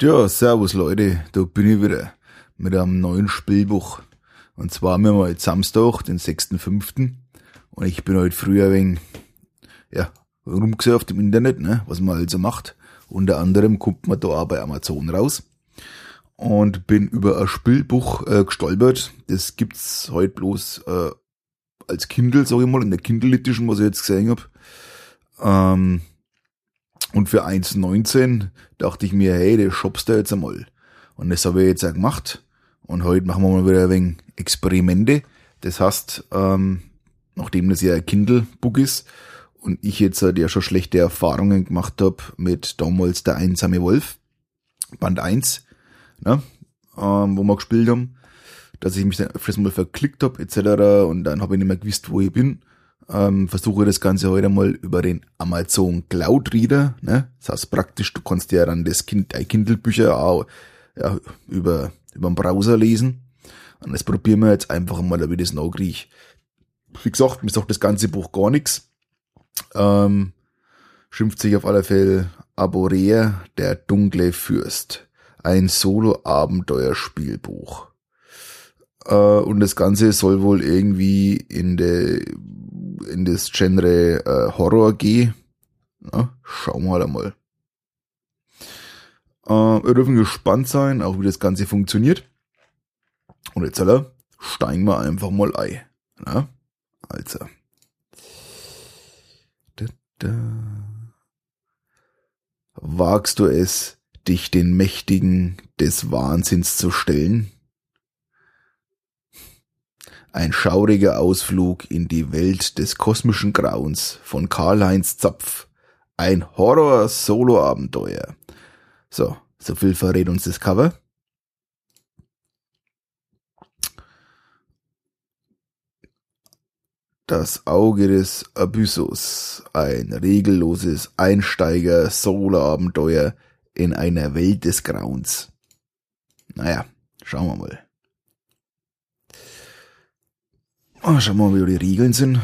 Ja, servus Leute, da bin ich wieder mit einem neuen Spielbuch. Und zwar haben wir mal jetzt Samstag, den 6.5. Und ich bin heute früher ein wenig, ja, rumgesurft im Internet, ne, was man also macht. Unter anderem kommt man da auch bei Amazon raus. Und bin über ein Spielbuch äh, gestolpert. Das gibt's heute bloß äh, als Kindle, sag ich mal, in der Kindle Edition, was ich jetzt gesehen hab. Ähm, und für 1,19 dachte ich mir, hey, das shoppst du jetzt einmal. Und das habe ich jetzt auch gemacht. Und heute machen wir mal wieder ein wenig Experimente. Das heißt, ähm, nachdem das ja ein Kindle-Book ist und ich jetzt halt ja schon schlechte Erfahrungen gemacht habe mit damals der einsame Wolf, Band 1, ne, ähm, wo wir gespielt haben, dass ich mich dann öfters mal verklickt habe etc. Und dann habe ich nicht mehr gewusst, wo ich bin ähm, versuche das Ganze heute mal über den Amazon Cloud Reader. Ne? Das heißt praktisch, du kannst ja dann das kind, deine Kindle-Bücher auch ja, über, über den Browser lesen. Und das probieren wir jetzt einfach mal, wie das noch kriege. Wie gesagt, mir sagt das ganze Buch gar nichts. Ähm, schimpft sich auf alle Fälle Aborea, der dunkle Fürst. Ein Solo-Abenteuerspielbuch. Äh, und das Ganze soll wohl irgendwie in der in das Genre äh, Horror gehe. Ja, schauen wir halt einmal. Äh, wir dürfen gespannt sein, auch wie das Ganze funktioniert. Und jetzt alle, steigen wir einfach mal ein. Ja? Also. Da, da. Wagst du es, dich den Mächtigen des Wahnsinns zu stellen? Ein schauriger Ausflug in die Welt des kosmischen Grauens von Karl-Heinz Zapf. Ein Horror-Solo-Abenteuer. So, so viel verrät uns das Cover. Das Auge des Abyssos. Ein regelloses Einsteiger-Solo-Abenteuer in einer Welt des Grauens. Naja, schauen wir mal. Oh, schauen wir mal, wie die Regeln sind.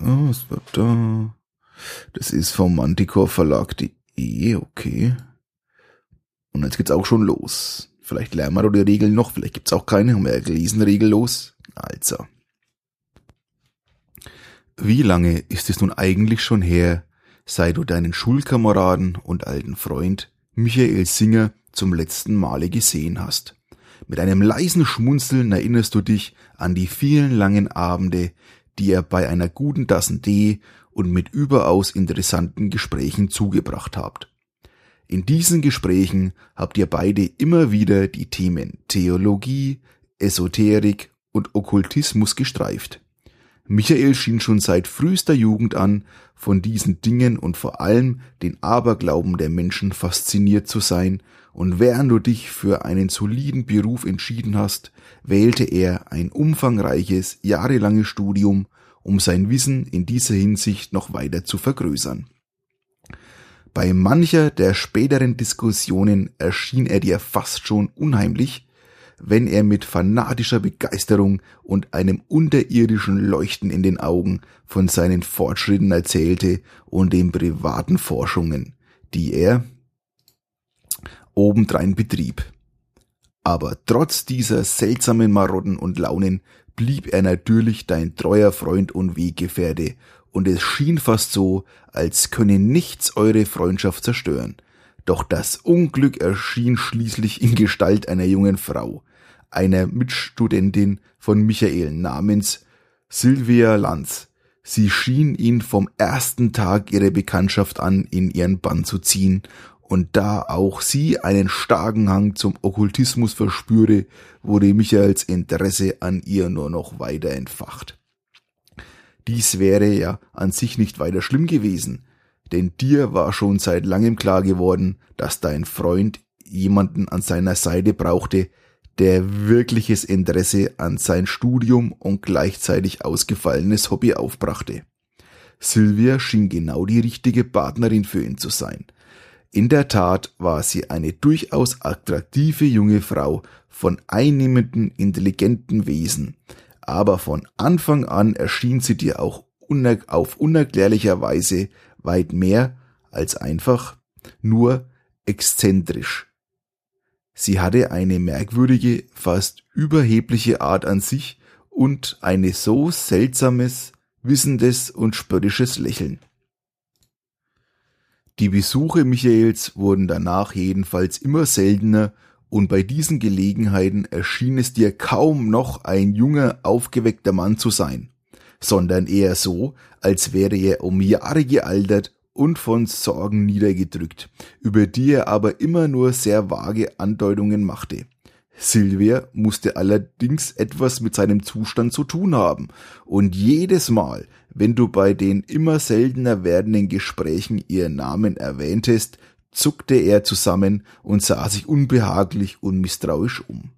Oh, was wird da? Das ist vom Manticore Verlag.de, okay. Und jetzt geht's auch schon los. Vielleicht lernen wir die Regeln noch, vielleicht gibt's auch keine, haben wir ja gelesen, regellos. Also. Wie lange ist es nun eigentlich schon her, seit du deinen Schulkameraden und alten Freund Michael Singer zum letzten Male gesehen hast? Mit einem leisen Schmunzeln erinnerst du dich an die vielen langen Abende, die er bei einer guten Tassen Tee und mit überaus interessanten Gesprächen zugebracht habt. In diesen Gesprächen habt ihr beide immer wieder die Themen Theologie, Esoterik und Okkultismus gestreift. Michael schien schon seit frühester Jugend an von diesen Dingen und vor allem den Aberglauben der Menschen fasziniert zu sein und während du dich für einen soliden Beruf entschieden hast, wählte er ein umfangreiches, jahrelanges Studium, um sein Wissen in dieser Hinsicht noch weiter zu vergrößern. Bei mancher der späteren Diskussionen erschien er dir fast schon unheimlich, wenn er mit fanatischer Begeisterung und einem unterirdischen Leuchten in den Augen von seinen Fortschritten erzählte und den privaten Forschungen, die er, obendrein betrieb. Aber trotz dieser seltsamen Marotten und Launen blieb er natürlich dein treuer Freund und Weggefährte, und es schien fast so, als könne nichts eure Freundschaft zerstören. Doch das Unglück erschien schließlich in Gestalt einer jungen Frau, einer Mitstudentin von Michael namens Sylvia Lanz. Sie schien ihn vom ersten Tag ihrer Bekanntschaft an in ihren Bann zu ziehen und da auch sie einen starken Hang zum Okkultismus verspüre, wurde Michaels Interesse an ihr nur noch weiter entfacht. Dies wäre ja an sich nicht weiter schlimm gewesen, denn dir war schon seit langem klar geworden, dass dein Freund jemanden an seiner Seite brauchte, der wirkliches Interesse an sein Studium und gleichzeitig ausgefallenes Hobby aufbrachte. Sylvia schien genau die richtige Partnerin für ihn zu sein – in der Tat war sie eine durchaus attraktive junge Frau von einnehmenden, intelligenten Wesen, aber von Anfang an erschien sie dir auch uner auf unerklärlicher Weise weit mehr als einfach nur exzentrisch. Sie hatte eine merkwürdige, fast überhebliche Art an sich und eine so seltsames, wissendes und spöttisches Lächeln. Die Besuche Michaels wurden danach jedenfalls immer seltener und bei diesen Gelegenheiten erschien es dir kaum noch ein junger, aufgeweckter Mann zu sein, sondern eher so, als wäre er um Jahre gealtert und von Sorgen niedergedrückt, über die er aber immer nur sehr vage Andeutungen machte. Silvia musste allerdings etwas mit seinem Zustand zu tun haben, und jedes Mal, wenn du bei den immer seltener werdenden Gesprächen ihren Namen erwähntest, zuckte er zusammen und sah sich unbehaglich und misstrauisch um.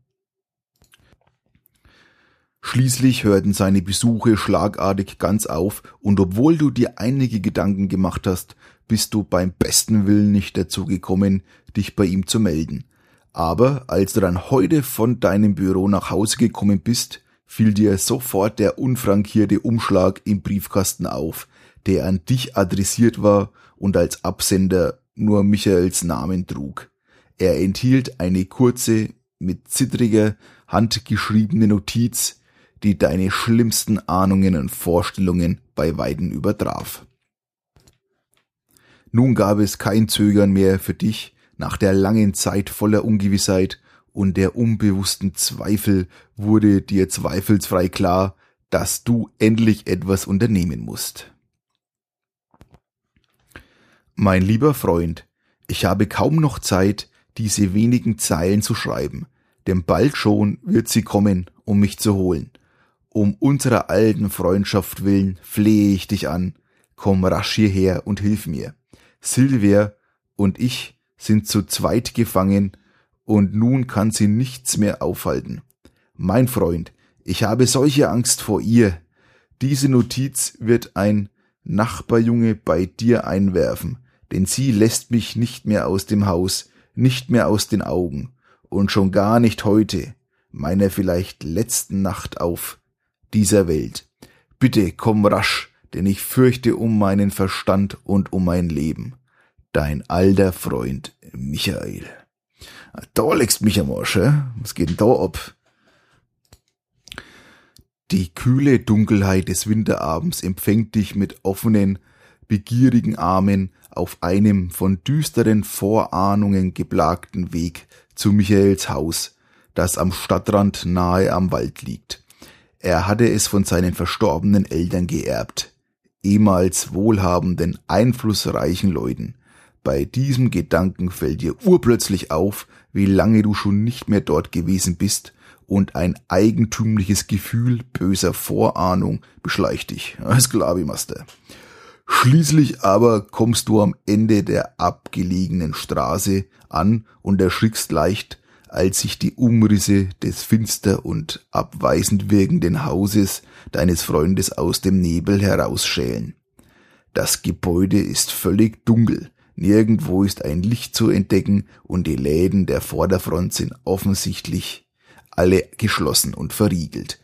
Schließlich hörten seine Besuche schlagartig ganz auf, und obwohl du dir einige Gedanken gemacht hast, bist du beim besten Willen nicht dazu gekommen, dich bei ihm zu melden. Aber als du dann heute von deinem Büro nach Hause gekommen bist, fiel dir sofort der unfrankierte Umschlag im Briefkasten auf, der an dich adressiert war und als Absender nur Michaels Namen trug. Er enthielt eine kurze, mit zittriger Hand geschriebene Notiz, die deine schlimmsten Ahnungen und Vorstellungen bei Weiden übertraf. Nun gab es kein Zögern mehr für dich nach der langen Zeit voller Ungewissheit und der unbewussten Zweifel wurde dir zweifelsfrei klar, dass du endlich etwas unternehmen musst. Mein lieber Freund, ich habe kaum noch Zeit, diese wenigen Zeilen zu schreiben, denn bald schon wird sie kommen, um mich zu holen. Um unserer alten Freundschaft willen flehe ich dich an, komm rasch hierher und hilf mir. Silvia und ich sind zu zweit gefangen, und nun kann sie nichts mehr aufhalten. Mein Freund, ich habe solche Angst vor ihr. Diese Notiz wird ein Nachbarjunge bei dir einwerfen, denn sie lässt mich nicht mehr aus dem Haus, nicht mehr aus den Augen, und schon gar nicht heute, meiner vielleicht letzten Nacht auf, dieser Welt. Bitte komm rasch, denn ich fürchte um meinen Verstand und um mein Leben. Dein alter Freund Michael. Da legst mich am Arsch, hä? Was geht denn da ab? Die kühle Dunkelheit des Winterabends empfängt dich mit offenen, begierigen Armen auf einem von düsteren Vorahnungen geplagten Weg zu Michaels Haus, das am Stadtrand nahe am Wald liegt. Er hatte es von seinen verstorbenen Eltern geerbt, ehemals wohlhabenden, einflussreichen Leuten. Bei diesem Gedanken fällt dir urplötzlich auf, wie lange du schon nicht mehr dort gewesen bist, und ein eigentümliches Gefühl böser Vorahnung beschleicht dich. Alles klar, wie Master. Schließlich aber kommst du am Ende der abgelegenen Straße an und erschrickst leicht, als sich die Umrisse des finster und abweisend wirkenden Hauses deines Freundes aus dem Nebel herausschälen. Das Gebäude ist völlig dunkel, nirgendwo ist ein Licht zu entdecken und die Läden der Vorderfront sind offensichtlich alle geschlossen und verriegelt.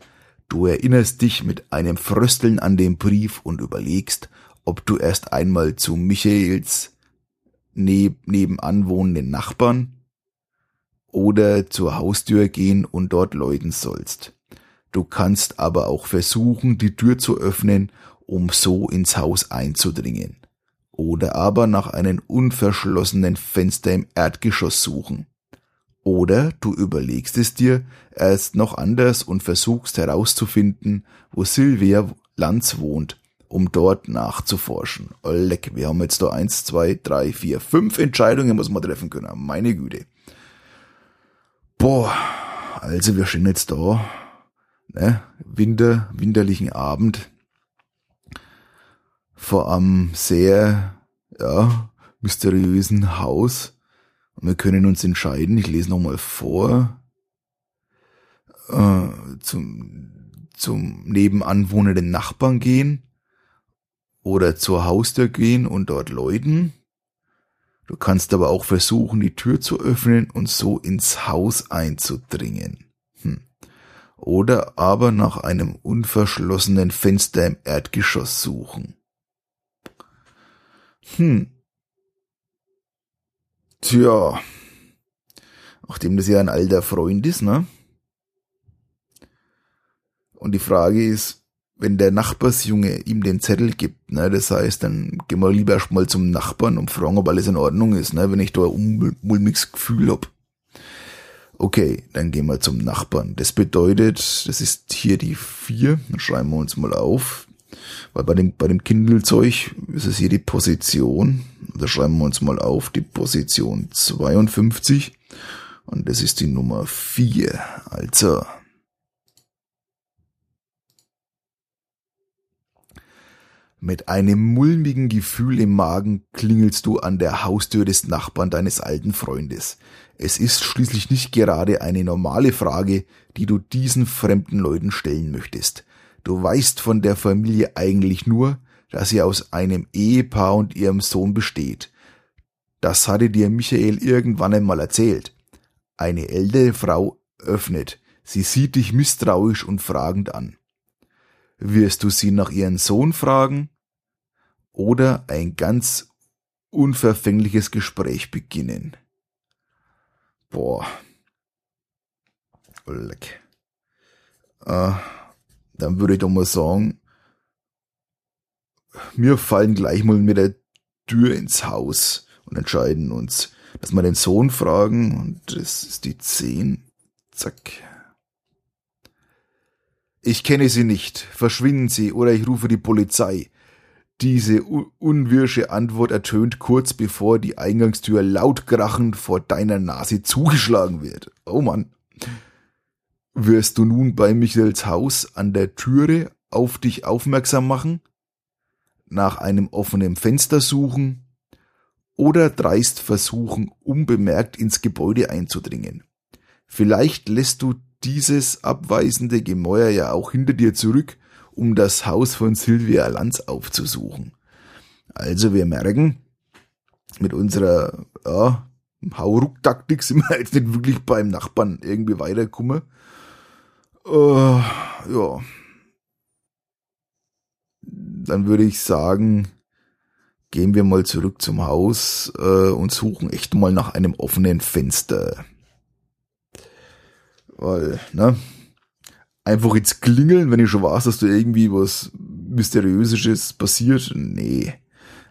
Du erinnerst dich mit einem Frösteln an den Brief und überlegst, ob du erst einmal zu Michaels neb nebenan wohnenden Nachbarn oder zur Haustür gehen und dort läuten sollst. Du kannst aber auch versuchen, die Tür zu öffnen, um so ins Haus einzudringen. Oder aber nach einem unverschlossenen Fenster im Erdgeschoss suchen. Oder du überlegst es dir erst noch anders und versuchst herauszufinden, wo Sylvia Lanz wohnt, um dort nachzuforschen. Oh, leck, wir haben jetzt da eins, zwei, drei, vier, fünf Entscheidungen muss man treffen können. Meine Güte. Boah, also wir stehen jetzt da, ne, Winter, winterlichen Abend, vor einem sehr, ja, mysteriösen Haus. Und wir können uns entscheiden, ich lese nochmal vor, äh, zum, zum nebenan wohnenden Nachbarn gehen oder zur Haustür gehen und dort läuten Du kannst aber auch versuchen, die Tür zu öffnen und so ins Haus einzudringen. Hm. Oder aber nach einem unverschlossenen Fenster im Erdgeschoss suchen. Hm. Tja. Nachdem das ja ein alter Freund ist, ne? Und die Frage ist, wenn der Nachbarsjunge ihm den Zettel gibt, ne, das heißt, dann gehen wir lieber erstmal zum Nachbarn und fragen, ob alles in Ordnung ist, ne, wenn ich da ein mulmiges Gefühl hab. Okay, dann gehen wir zum Nachbarn. Das bedeutet, das ist hier die vier. Dann schreiben wir uns mal auf. Weil bei dem, bei dem Kindelzeug ist es hier die Position. Da schreiben wir uns mal auf, die Position 52. Und das ist die Nummer 4. Also. Mit einem mulmigen Gefühl im Magen klingelst du an der Haustür des Nachbarn deines alten Freundes. Es ist schließlich nicht gerade eine normale Frage, die du diesen fremden Leuten stellen möchtest. Du weißt von der Familie eigentlich nur, dass sie aus einem Ehepaar und ihrem Sohn besteht. Das hatte dir Michael irgendwann einmal erzählt. Eine ältere Frau öffnet. Sie sieht dich misstrauisch und fragend an. Wirst du sie nach ihrem Sohn fragen? Oder ein ganz unverfängliches Gespräch beginnen? Boah. Leck. Äh, dann würde ich doch mal sagen, wir fallen gleich mal mit der Tür ins Haus und entscheiden uns, dass wir den Sohn fragen und das ist die 10. Zack. Ich kenne Sie nicht. Verschwinden Sie oder ich rufe die Polizei. Diese unwirsche Antwort ertönt kurz bevor die Eingangstür laut krachend vor deiner Nase zugeschlagen wird. Oh Mann. Wirst du nun bei Michaels Haus an der Türe auf dich aufmerksam machen, nach einem offenen Fenster suchen oder dreist versuchen, unbemerkt ins Gebäude einzudringen. Vielleicht lässt du dieses abweisende Gemäuer ja auch hinter dir zurück, um das Haus von Sylvia Lanz aufzusuchen. Also wir merken, mit unserer ja, Hauruck-Taktik sind wir jetzt nicht wirklich beim Nachbarn irgendwie weiterkommen. Uh, ja. Dann würde ich sagen, gehen wir mal zurück zum Haus äh, und suchen echt mal nach einem offenen Fenster. Weil, ne? Einfach jetzt klingeln, wenn ich schon weiß, dass da irgendwie was Mysteriöses passiert. Nee,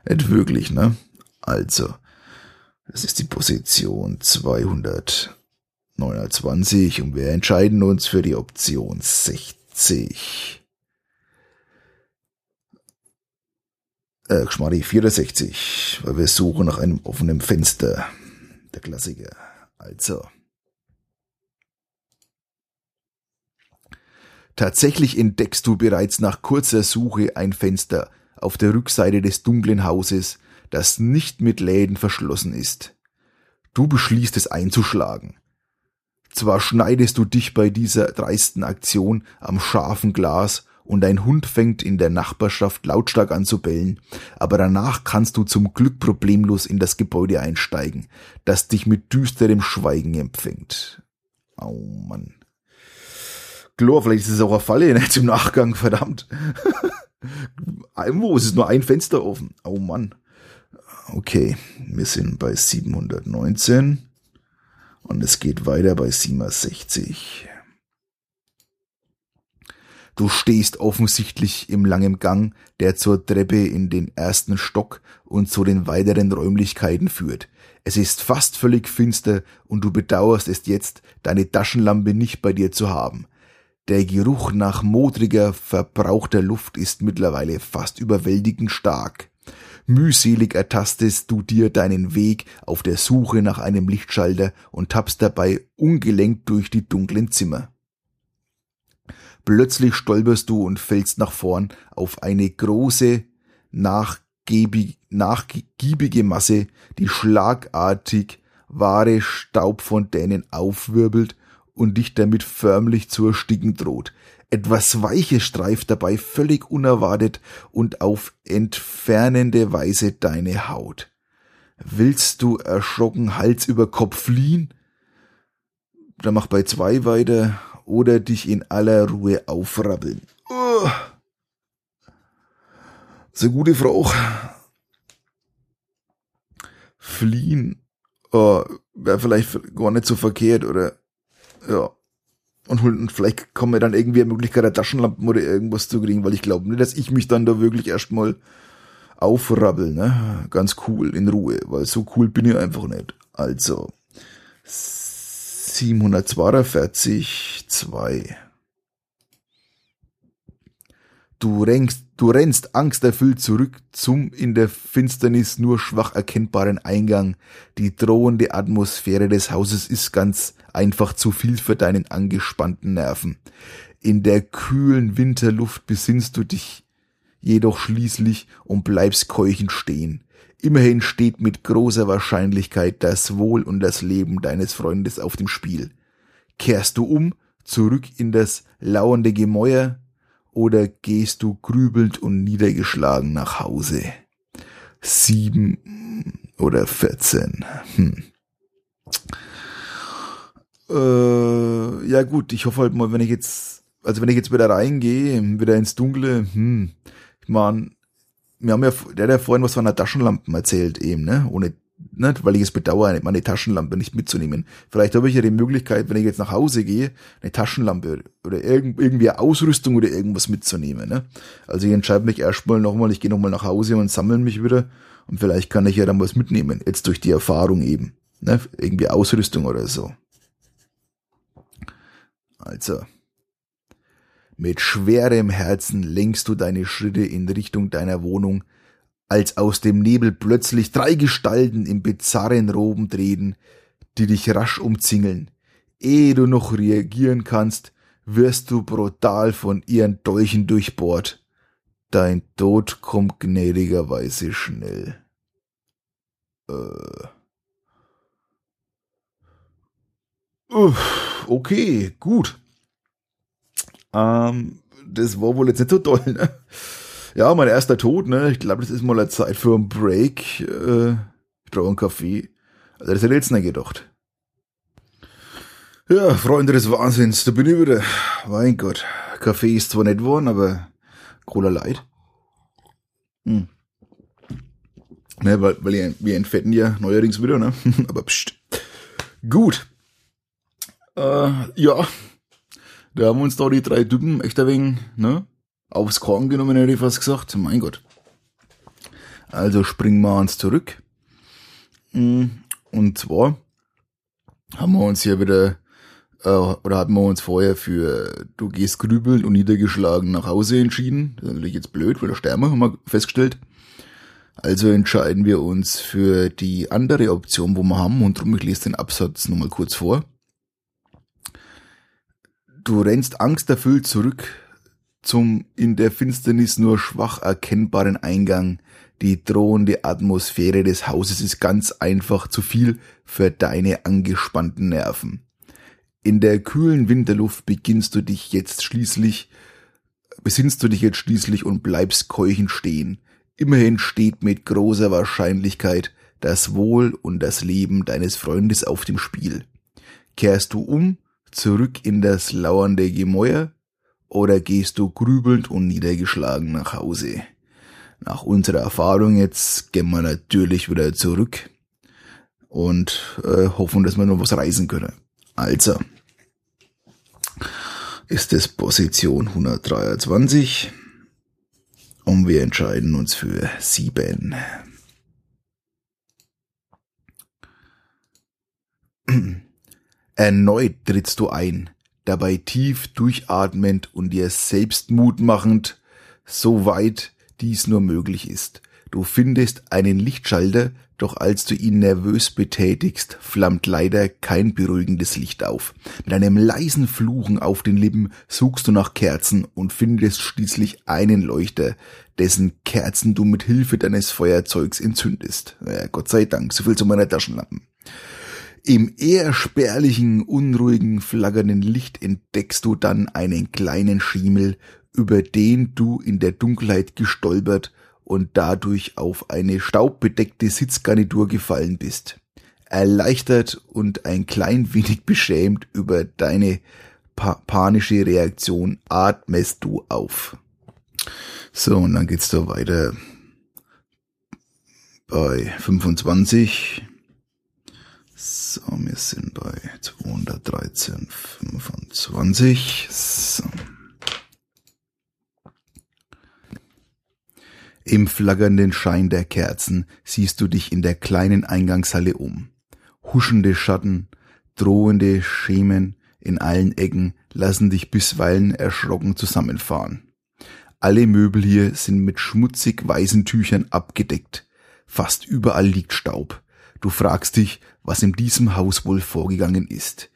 nicht wirklich, ne? Also, das ist die Position 229 und wir entscheiden uns für die Option 60. Äh, Geschmarri 64, weil wir suchen nach einem offenen Fenster. Der Klassiker. Also. Tatsächlich entdeckst du bereits nach kurzer Suche ein Fenster auf der Rückseite des dunklen Hauses, das nicht mit Läden verschlossen ist. Du beschließt es einzuschlagen. Zwar schneidest du dich bei dieser dreisten Aktion am scharfen Glas und dein Hund fängt in der Nachbarschaft lautstark an zu bellen, aber danach kannst du zum Glück problemlos in das Gebäude einsteigen, das dich mit düsterem Schweigen empfängt. Oh Mann. Klar, vielleicht ist es auch eine Falle, ne, zum Nachgang, verdammt. Wo ist es nur ein Fenster offen? Oh Mann. Okay, wir sind bei 719 und es geht weiter bei 67. Du stehst offensichtlich im langen Gang, der zur Treppe in den ersten Stock und zu den weiteren Räumlichkeiten führt. Es ist fast völlig finster und du bedauerst es jetzt, deine Taschenlampe nicht bei dir zu haben. Der Geruch nach modriger, verbrauchter Luft ist mittlerweile fast überwältigend stark. Mühselig ertastest du dir deinen Weg auf der Suche nach einem Lichtschalter und tappst dabei ungelenkt durch die dunklen Zimmer. Plötzlich stolperst du und fällst nach vorn auf eine große, nachgiebige Masse, die schlagartig wahre Staubfontänen aufwirbelt und dich damit förmlich zu ersticken droht. Etwas Weiches streift dabei völlig unerwartet und auf entfernende Weise deine Haut. Willst du erschrocken Hals über Kopf fliehen? Dann mach bei zwei weiter oder dich in aller Ruhe aufrabbeln. Oh. So gute Frau. Fliehen oh, wäre vielleicht gar nicht so verkehrt oder ja. Und, und vielleicht kommen wir dann irgendwie eine Möglichkeit, eine Taschenlampen oder irgendwas zu kriegen, weil ich glaube nicht, dass ich mich dann da wirklich erstmal aufrabbel, ne? Ganz cool, in Ruhe, weil so cool bin ich einfach nicht. Also 742, 2. Du rennst, du rennst angsterfüllt zurück zum in der Finsternis nur schwach erkennbaren Eingang. Die drohende Atmosphäre des Hauses ist ganz einfach zu viel für deinen angespannten Nerven. In der kühlen Winterluft besinnst du dich jedoch schließlich und bleibst keuchend stehen. Immerhin steht mit großer Wahrscheinlichkeit das Wohl und das Leben deines Freundes auf dem Spiel. Kehrst du um, zurück in das lauernde Gemäuer, oder gehst du grübelnd und niedergeschlagen nach Hause? Sieben oder vierzehn. Hm. Äh, ja gut, ich hoffe halt mal, wenn ich jetzt, also wenn ich jetzt wieder reingehe, wieder ins Dunkle, hm, ich meine, wir haben ja, der hat ja vorhin was von einer Taschenlampe erzählt eben, ne, ohne nicht, weil ich es bedauere, meine Taschenlampe nicht mitzunehmen. Vielleicht habe ich ja die Möglichkeit, wenn ich jetzt nach Hause gehe, eine Taschenlampe oder irgendwie Ausrüstung oder irgendwas mitzunehmen. Ne? Also ich entscheide mich erstmal nochmal, ich gehe nochmal nach Hause und sammle mich wieder und vielleicht kann ich ja dann was mitnehmen, jetzt durch die Erfahrung eben. Ne? Irgendwie Ausrüstung oder so. Also. Mit schwerem Herzen lenkst du deine Schritte in Richtung deiner Wohnung, als aus dem Nebel plötzlich drei Gestalten im bizarren Roben treten, die dich rasch umzingeln. Ehe du noch reagieren kannst, wirst du brutal von ihren Dolchen durchbohrt. Dein Tod kommt gnädigerweise schnell. Äh. Uff, okay, gut. Ähm, das war wohl jetzt nicht so toll, ne? Ja, mein erster Tod, ne? Ich glaube, das ist mal eine Zeit für einen Break. Äh, ich brauche einen Kaffee. Also das hätte ich jetzt nicht gedacht. Ja, Freunde des Wahnsinns, da bin ich wieder. Mein Gott. Kaffee ist zwar nicht geworden, aber Cola Light. Hm. Ne, weil, weil wir entfetten ja neuerdings wieder, ne? aber pst. Gut. Äh, ja. Da haben uns da die drei Typen echt ein wenig, ne? aufs Korn genommen, hätte ich fast gesagt. Mein Gott. Also springen wir uns zurück. Mm, und zwar haben wir uns hier wieder, äh, oder hatten wir uns vorher für Du gehst grübeln und niedergeschlagen nach Hause entschieden. Das ist natürlich jetzt blöd, weil da sterben wir, haben wir festgestellt. Also entscheiden wir uns für die andere Option, wo wir haben, und darum ich lese den Absatz nochmal kurz vor. Du rennst angsterfüllt zurück zum in der Finsternis nur schwach erkennbaren Eingang. Die drohende Atmosphäre des Hauses ist ganz einfach zu viel für deine angespannten Nerven. In der kühlen Winterluft beginnst du dich jetzt schließlich, besinnst du dich jetzt schließlich und bleibst keuchend stehen. Immerhin steht mit großer Wahrscheinlichkeit das Wohl und das Leben deines Freundes auf dem Spiel. Kehrst du um, zurück in das lauernde Gemäuer, oder gehst du grübelnd und niedergeschlagen nach Hause? Nach unserer Erfahrung jetzt gehen wir natürlich wieder zurück und äh, hoffen, dass wir noch was reisen können. Also ist es Position 123 und wir entscheiden uns für 7. Erneut trittst du ein dabei tief durchatmend und dir selbst Mut machend, soweit dies nur möglich ist. Du findest einen Lichtschalter, doch als du ihn nervös betätigst, flammt leider kein beruhigendes Licht auf. Mit einem leisen Fluchen auf den Lippen suchst du nach Kerzen und findest schließlich einen Leuchter, dessen Kerzen du mit Hilfe deines Feuerzeugs entzündest. Ja, Gott sei Dank, so viel zu meiner Taschenlampen. Im eher spärlichen, unruhigen, flackernden Licht entdeckst du dann einen kleinen Schiemel, über den du in der Dunkelheit gestolpert und dadurch auf eine staubbedeckte Sitzgarnitur gefallen bist. Erleichtert und ein klein wenig beschämt über deine pa panische Reaktion atmest du auf. So, und dann geht's da weiter bei 25 So, wir sind bei 213,25. So. Im flackernden Schein der Kerzen siehst du dich in der kleinen Eingangshalle um. Huschende Schatten, drohende Schemen in allen Ecken lassen dich bisweilen erschrocken zusammenfahren. Alle Möbel hier sind mit schmutzig weißen Tüchern abgedeckt. Fast überall liegt Staub. Du fragst dich, was in diesem Haus wohl vorgegangen ist.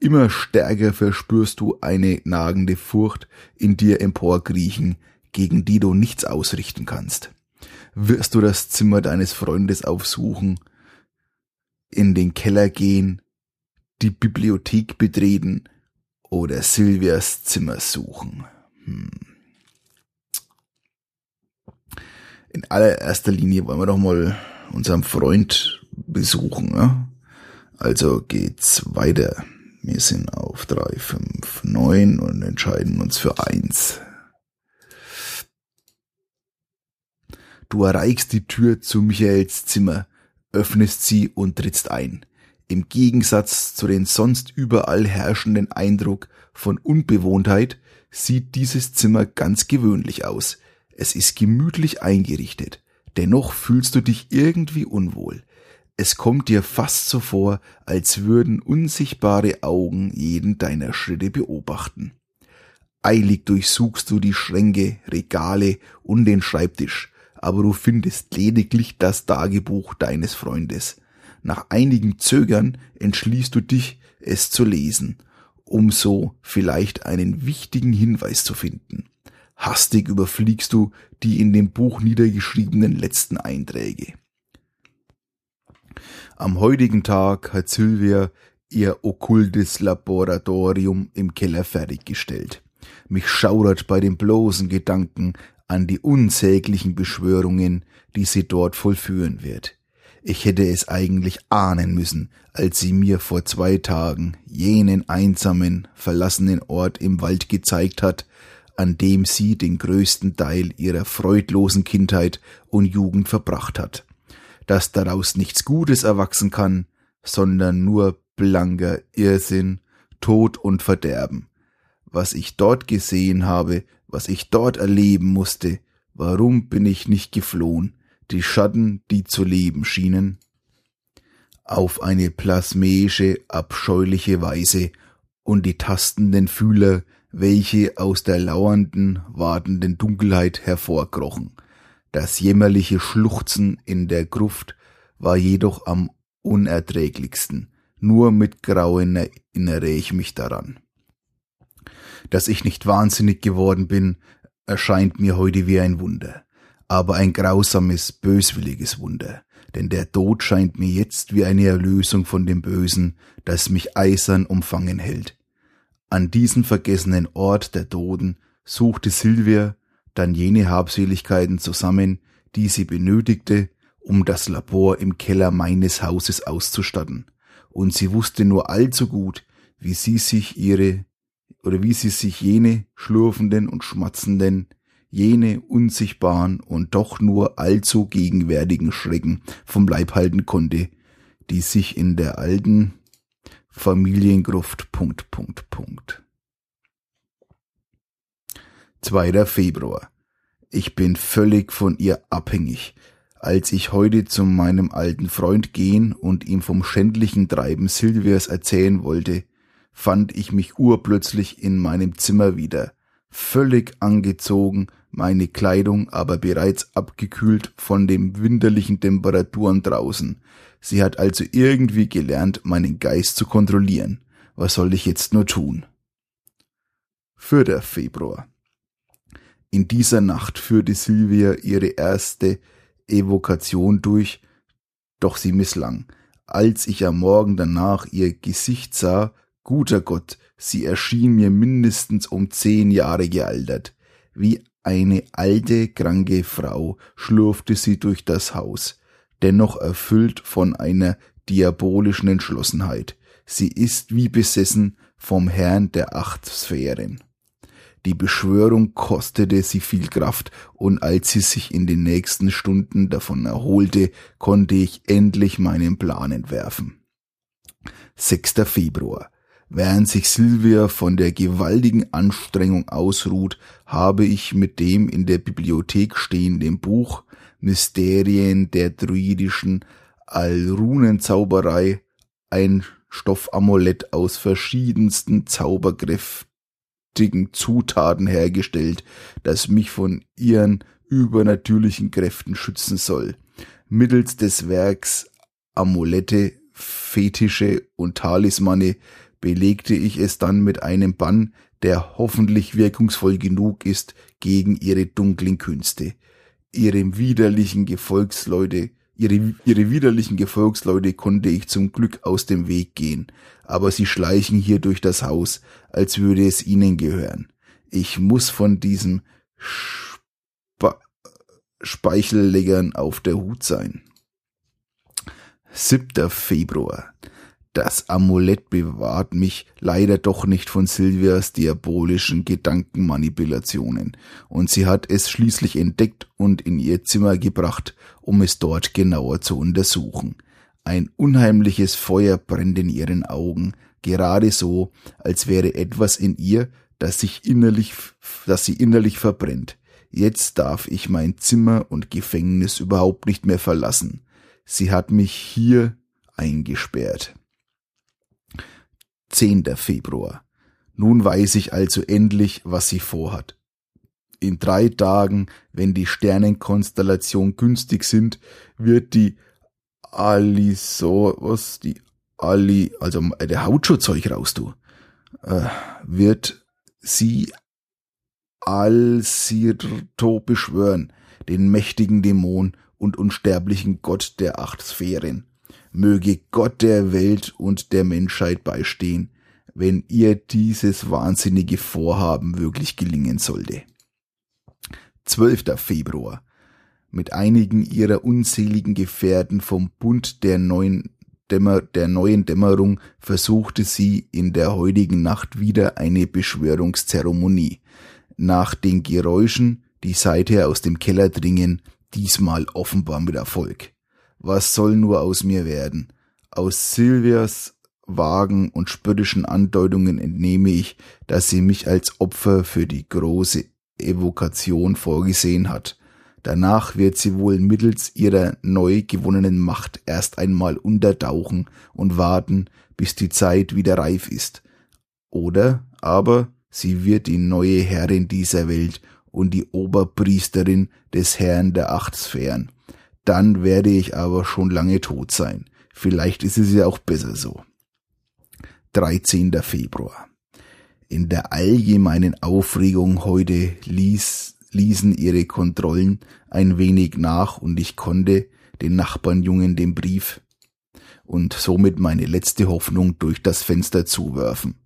Immer stärker verspürst du eine nagende Furcht in dir emporkriechen, gegen die du nichts ausrichten kannst. Wirst du das Zimmer deines Freundes aufsuchen, in den Keller gehen, die Bibliothek betreten oder Silvias Zimmer suchen? Hm. In allererster Linie wollen wir doch mal unseren Freund besuchen. Ne? Also geht's weiter. Wir sind auf 3, 5, 9 und entscheiden uns für 1. Du erreichst die Tür zu Michaels Zimmer, öffnest sie und trittst ein. Im Gegensatz zu den sonst überall herrschenden Eindruck von Unbewohntheit sieht dieses Zimmer ganz gewöhnlich aus. Es ist gemütlich eingerichtet. Dennoch fühlst du dich irgendwie unwohl. Es kommt dir fast so vor, als würden unsichtbare Augen jeden deiner Schritte beobachten. Eilig durchsuchst du die Schränke, Regale und den Schreibtisch, aber du findest lediglich das Tagebuch deines Freundes. Nach einigem Zögern entschließt du dich, es zu lesen, um so vielleicht einen wichtigen Hinweis zu finden. Hastig überfliegst du die in dem Buch niedergeschriebenen letzten Einträge. Am heutigen Tag hat Sylvia ihr okkultes Laboratorium im Keller fertiggestellt. Mich schaudert bei dem bloßen Gedanken an die unsäglichen Beschwörungen, die sie dort vollführen wird. Ich hätte es eigentlich ahnen müssen, als sie mir vor zwei Tagen jenen einsamen, verlassenen Ort im Wald gezeigt hat, an dem sie den größten Teil ihrer freudlosen Kindheit und Jugend verbracht hat. Dass daraus nichts Gutes erwachsen kann, sondern nur blanker Irrsinn, Tod und Verderben. Was ich dort gesehen habe, was ich dort erleben musste, warum bin ich nicht geflohen, die Schatten, die zu leben schienen? Auf eine plasmäische, abscheuliche Weise und die tastenden Fühler, welche aus der lauernden, wartenden Dunkelheit hervorkrochen. Das jämmerliche Schluchzen in der Gruft war jedoch am unerträglichsten. Nur mit Grauen erinnere ich mich daran. Dass ich nicht wahnsinnig geworden bin, erscheint mir heute wie ein Wunder, aber ein grausames, böswilliges Wunder, denn der Tod scheint mir jetzt wie eine Erlösung von dem Bösen, das mich eisern umfangen hält. An diesen vergessenen Ort der Toten suchte Silvia dann jene Habseligkeiten zusammen, die sie benötigte, um das Labor im Keller meines Hauses auszustatten, und sie wusste nur allzu gut, wie sie sich ihre oder wie sie sich jene schlurfenden und schmatzenden, jene unsichtbaren und doch nur allzu gegenwärtigen Schrecken vom Leib halten konnte, die sich in der alten Familiengruft. Punkt, Punkt, Punkt. 2. Februar. Ich bin völlig von ihr abhängig. Als ich heute zu meinem alten Freund gehen und ihm vom schändlichen Treiben Silvias erzählen wollte, fand ich mich urplötzlich in meinem Zimmer wieder, völlig angezogen, meine Kleidung aber bereits abgekühlt von den winterlichen Temperaturen draußen. Sie hat also irgendwie gelernt, meinen Geist zu kontrollieren. Was soll ich jetzt nur tun? 4. Februar. In dieser Nacht führte Silvia ihre erste Evokation durch, doch sie misslang. Als ich am Morgen danach ihr Gesicht sah, Guter Gott, sie erschien mir mindestens um zehn Jahre gealtert. Wie eine alte, kranke Frau schlurfte sie durch das Haus, dennoch erfüllt von einer diabolischen Entschlossenheit. Sie ist wie besessen vom Herrn der acht Sphären. Die Beschwörung kostete sie viel Kraft, und als sie sich in den nächsten Stunden davon erholte, konnte ich endlich meinen Plan entwerfen. 6. Februar. Während sich Silvia von der gewaltigen Anstrengung ausruht, habe ich mit dem in der Bibliothek stehenden Buch Mysterien der druidischen Alrunenzauberei ein Stoffamulett aus verschiedensten zauberkräftigen Zutaten hergestellt, das mich von ihren übernatürlichen Kräften schützen soll. Mittels des Werks Amulette, Fetische und Talismane belegte ich es dann mit einem Bann, der hoffentlich wirkungsvoll genug ist gegen ihre dunklen Künste. Ihrem widerlichen Gefolgsleute, ihre, ihre widerlichen Gefolgsleute konnte ich zum Glück aus dem Weg gehen, aber sie schleichen hier durch das Haus, als würde es ihnen gehören. Ich muss von diesem Spe Speichelleggern auf der Hut sein. 7. Februar. Das Amulett bewahrt mich leider doch nicht von Silvias diabolischen Gedankenmanipulationen, und sie hat es schließlich entdeckt und in ihr Zimmer gebracht, um es dort genauer zu untersuchen. Ein unheimliches Feuer brennt in ihren Augen, gerade so, als wäre etwas in ihr, das sich innerlich, das sie innerlich verbrennt. Jetzt darf ich mein Zimmer und Gefängnis überhaupt nicht mehr verlassen. Sie hat mich hier eingesperrt. 10. Februar. Nun weiß ich also endlich, was sie vorhat. In drei Tagen, wenn die Sternenkonstellation günstig sind, wird die Aliso, was, die Ali, also äh, der Hautschutzzeug raus, du, äh, wird sie Alsirto beschwören, den mächtigen Dämon und unsterblichen Gott der acht Sphären möge Gott der Welt und der Menschheit beistehen, wenn ihr dieses wahnsinnige Vorhaben wirklich gelingen sollte. 12. Februar. Mit einigen ihrer unzähligen Gefährten vom Bund der neuen, Dämmer, der neuen Dämmerung versuchte sie in der heutigen Nacht wieder eine Beschwörungszeremonie. Nach den Geräuschen, die seither aus dem Keller dringen, diesmal offenbar mit Erfolg. Was soll nur aus mir werden? Aus Silvias vagen und spöttischen Andeutungen entnehme ich, dass sie mich als Opfer für die große Evokation vorgesehen hat. Danach wird sie wohl mittels ihrer neu gewonnenen Macht erst einmal untertauchen und warten, bis die Zeit wieder reif ist. Oder aber sie wird die neue Herrin dieser Welt und die Oberpriesterin des Herrn der acht Sphären. Dann werde ich aber schon lange tot sein. Vielleicht ist es ja auch besser so. 13. Februar. In der allgemeinen Aufregung heute ließ, ließen ihre Kontrollen ein wenig nach und ich konnte den Nachbarnjungen den Brief und somit meine letzte Hoffnung durch das Fenster zuwerfen.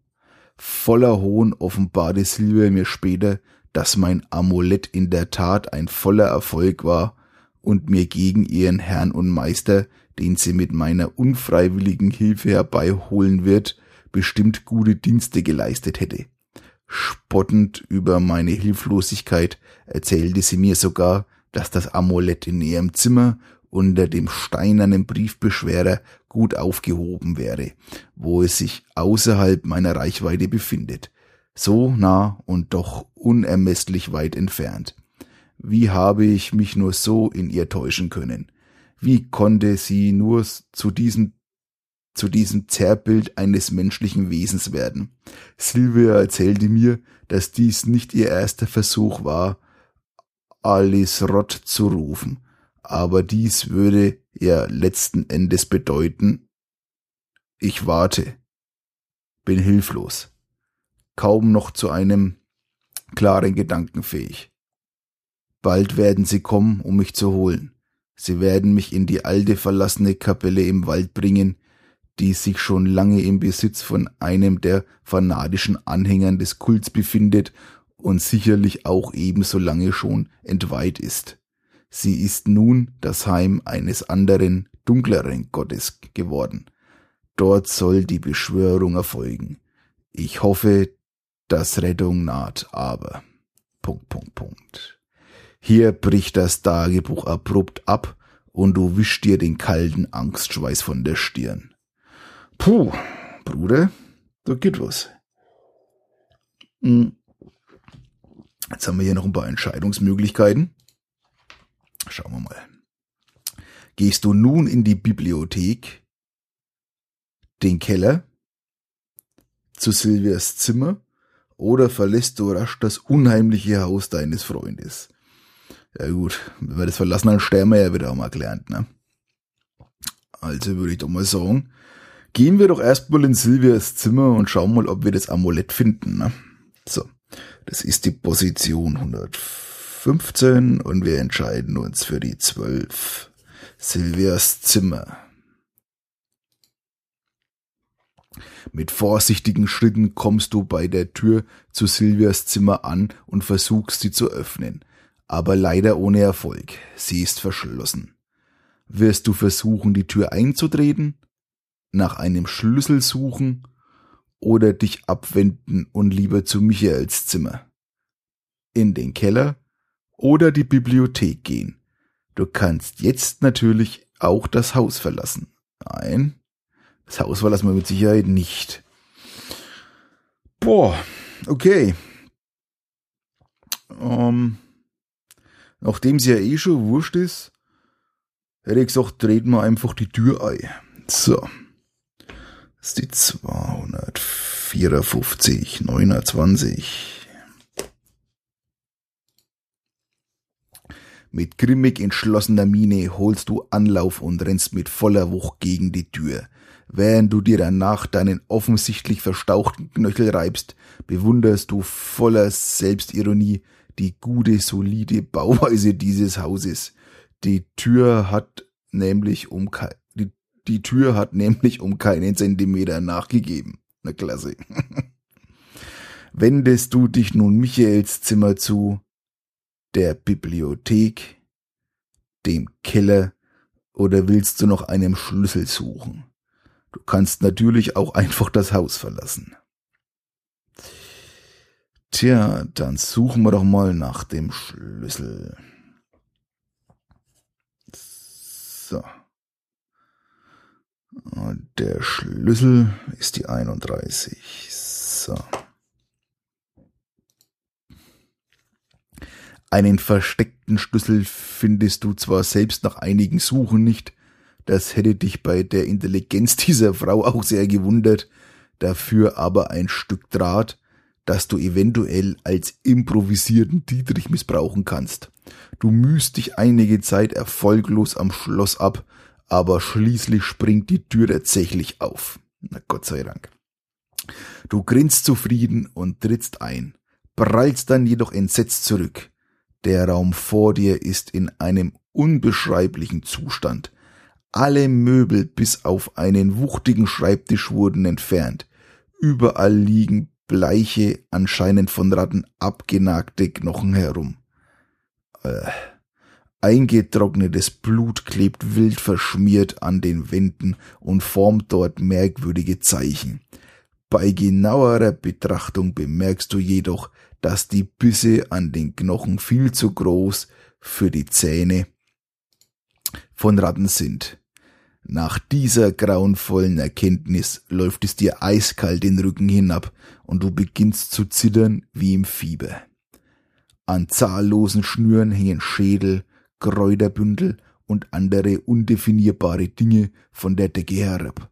Voller Hohn offenbarte Silvia mir später, dass mein Amulett in der Tat ein voller Erfolg war und mir gegen ihren Herrn und Meister, den sie mit meiner unfreiwilligen Hilfe herbeiholen wird, bestimmt gute Dienste geleistet hätte. Spottend über meine Hilflosigkeit erzählte sie mir sogar, dass das Amulett in ihrem Zimmer unter dem steinernen Briefbeschwerer gut aufgehoben wäre, wo es sich außerhalb meiner Reichweite befindet. So nah und doch unermesslich weit entfernt. Wie habe ich mich nur so in ihr täuschen können? Wie konnte sie nur zu diesem zu diesem Zerrbild eines menschlichen Wesens werden. Sylvia erzählte mir, dass dies nicht ihr erster Versuch war, Alice Rott zu rufen, aber dies würde ja letzten Endes bedeuten, ich warte, bin hilflos, kaum noch zu einem klaren Gedanken fähig. Bald werden sie kommen, um mich zu holen. Sie werden mich in die alte verlassene Kapelle im Wald bringen, die sich schon lange im Besitz von einem der fanatischen Anhängern des Kults befindet und sicherlich auch ebenso lange schon entweiht ist. Sie ist nun das Heim eines anderen, dunkleren Gottes geworden. Dort soll die Beschwörung erfolgen. Ich hoffe, dass Rettung naht, aber. Punkt, Punkt, Punkt. Hier bricht das Tagebuch abrupt ab und du wischst dir den kalten Angstschweiß von der Stirn. Puh, Bruder, da geht was. Hm. Jetzt haben wir hier noch ein paar Entscheidungsmöglichkeiten. Schauen wir mal. Gehst du nun in die Bibliothek, den Keller, zu Silvias Zimmer oder verlässt du rasch das unheimliche Haus deines Freundes? Ja gut, wenn wir das verlassen, dann sterben wir ja wieder mal gelernt, ne? Also würde ich doch mal sagen, gehen wir doch erstmal in Silvias Zimmer und schauen mal, ob wir das Amulett finden, ne? So, das ist die Position 115 und wir entscheiden uns für die 12. Silvias Zimmer. Mit vorsichtigen Schritten kommst du bei der Tür zu Silvias Zimmer an und versuchst sie zu öffnen, aber leider ohne Erfolg. Sie ist verschlossen. Wirst du versuchen, die Tür einzutreten, nach einem Schlüssel suchen oder dich abwenden und lieber zu Michaels Zimmer, in den Keller oder die Bibliothek gehen. Du kannst jetzt natürlich auch das Haus verlassen. Nein, das Haus verlassen wir mit Sicherheit nicht. Boah, okay. Ähm, nachdem sie ja eh schon wurscht ist, hätte ich gesagt, treten wir einfach die Tür ein. So. Das ist die 254, 29. Mit grimmig entschlossener Miene holst du Anlauf und rennst mit voller Wucht gegen die Tür. Während du dir danach deinen offensichtlich verstauchten Knöchel reibst, bewunderst du voller Selbstironie die gute, solide Bauweise dieses Hauses. Die Tür hat nämlich um die Tür hat nämlich um keinen Zentimeter nachgegeben. Na klasse. Wendest du dich nun Michaels Zimmer zu, der Bibliothek, dem Keller oder willst du noch einen Schlüssel suchen? Du kannst natürlich auch einfach das Haus verlassen. Tja, dann suchen wir doch mal nach dem Schlüssel. So. Der Schlüssel ist die 31. So. Einen versteckten Schlüssel findest du zwar selbst nach einigen Suchen nicht, das hätte dich bei der Intelligenz dieser Frau auch sehr gewundert, dafür aber ein Stück Draht, das du eventuell als improvisierten Dietrich missbrauchen kannst. Du mühst dich einige Zeit erfolglos am Schloss ab, aber schließlich springt die Tür tatsächlich auf. Na Gott sei Dank. Du grinst zufrieden und trittst ein, prallst dann jedoch entsetzt zurück. Der Raum vor dir ist in einem unbeschreiblichen Zustand. Alle Möbel bis auf einen wuchtigen Schreibtisch wurden entfernt. Überall liegen bleiche, anscheinend von Ratten abgenagte Knochen herum. Äh. Eingetrocknetes Blut klebt wild verschmiert an den Wänden und formt dort merkwürdige Zeichen. Bei genauerer Betrachtung bemerkst du jedoch, dass die Bisse an den Knochen viel zu groß für die Zähne von Ratten sind. Nach dieser grauenvollen Erkenntnis läuft es dir eiskalt den Rücken hinab und du beginnst zu zittern wie im Fieber. An zahllosen Schnüren hängen Schädel, Kräuterbündel und andere undefinierbare Dinge von der Decke herab.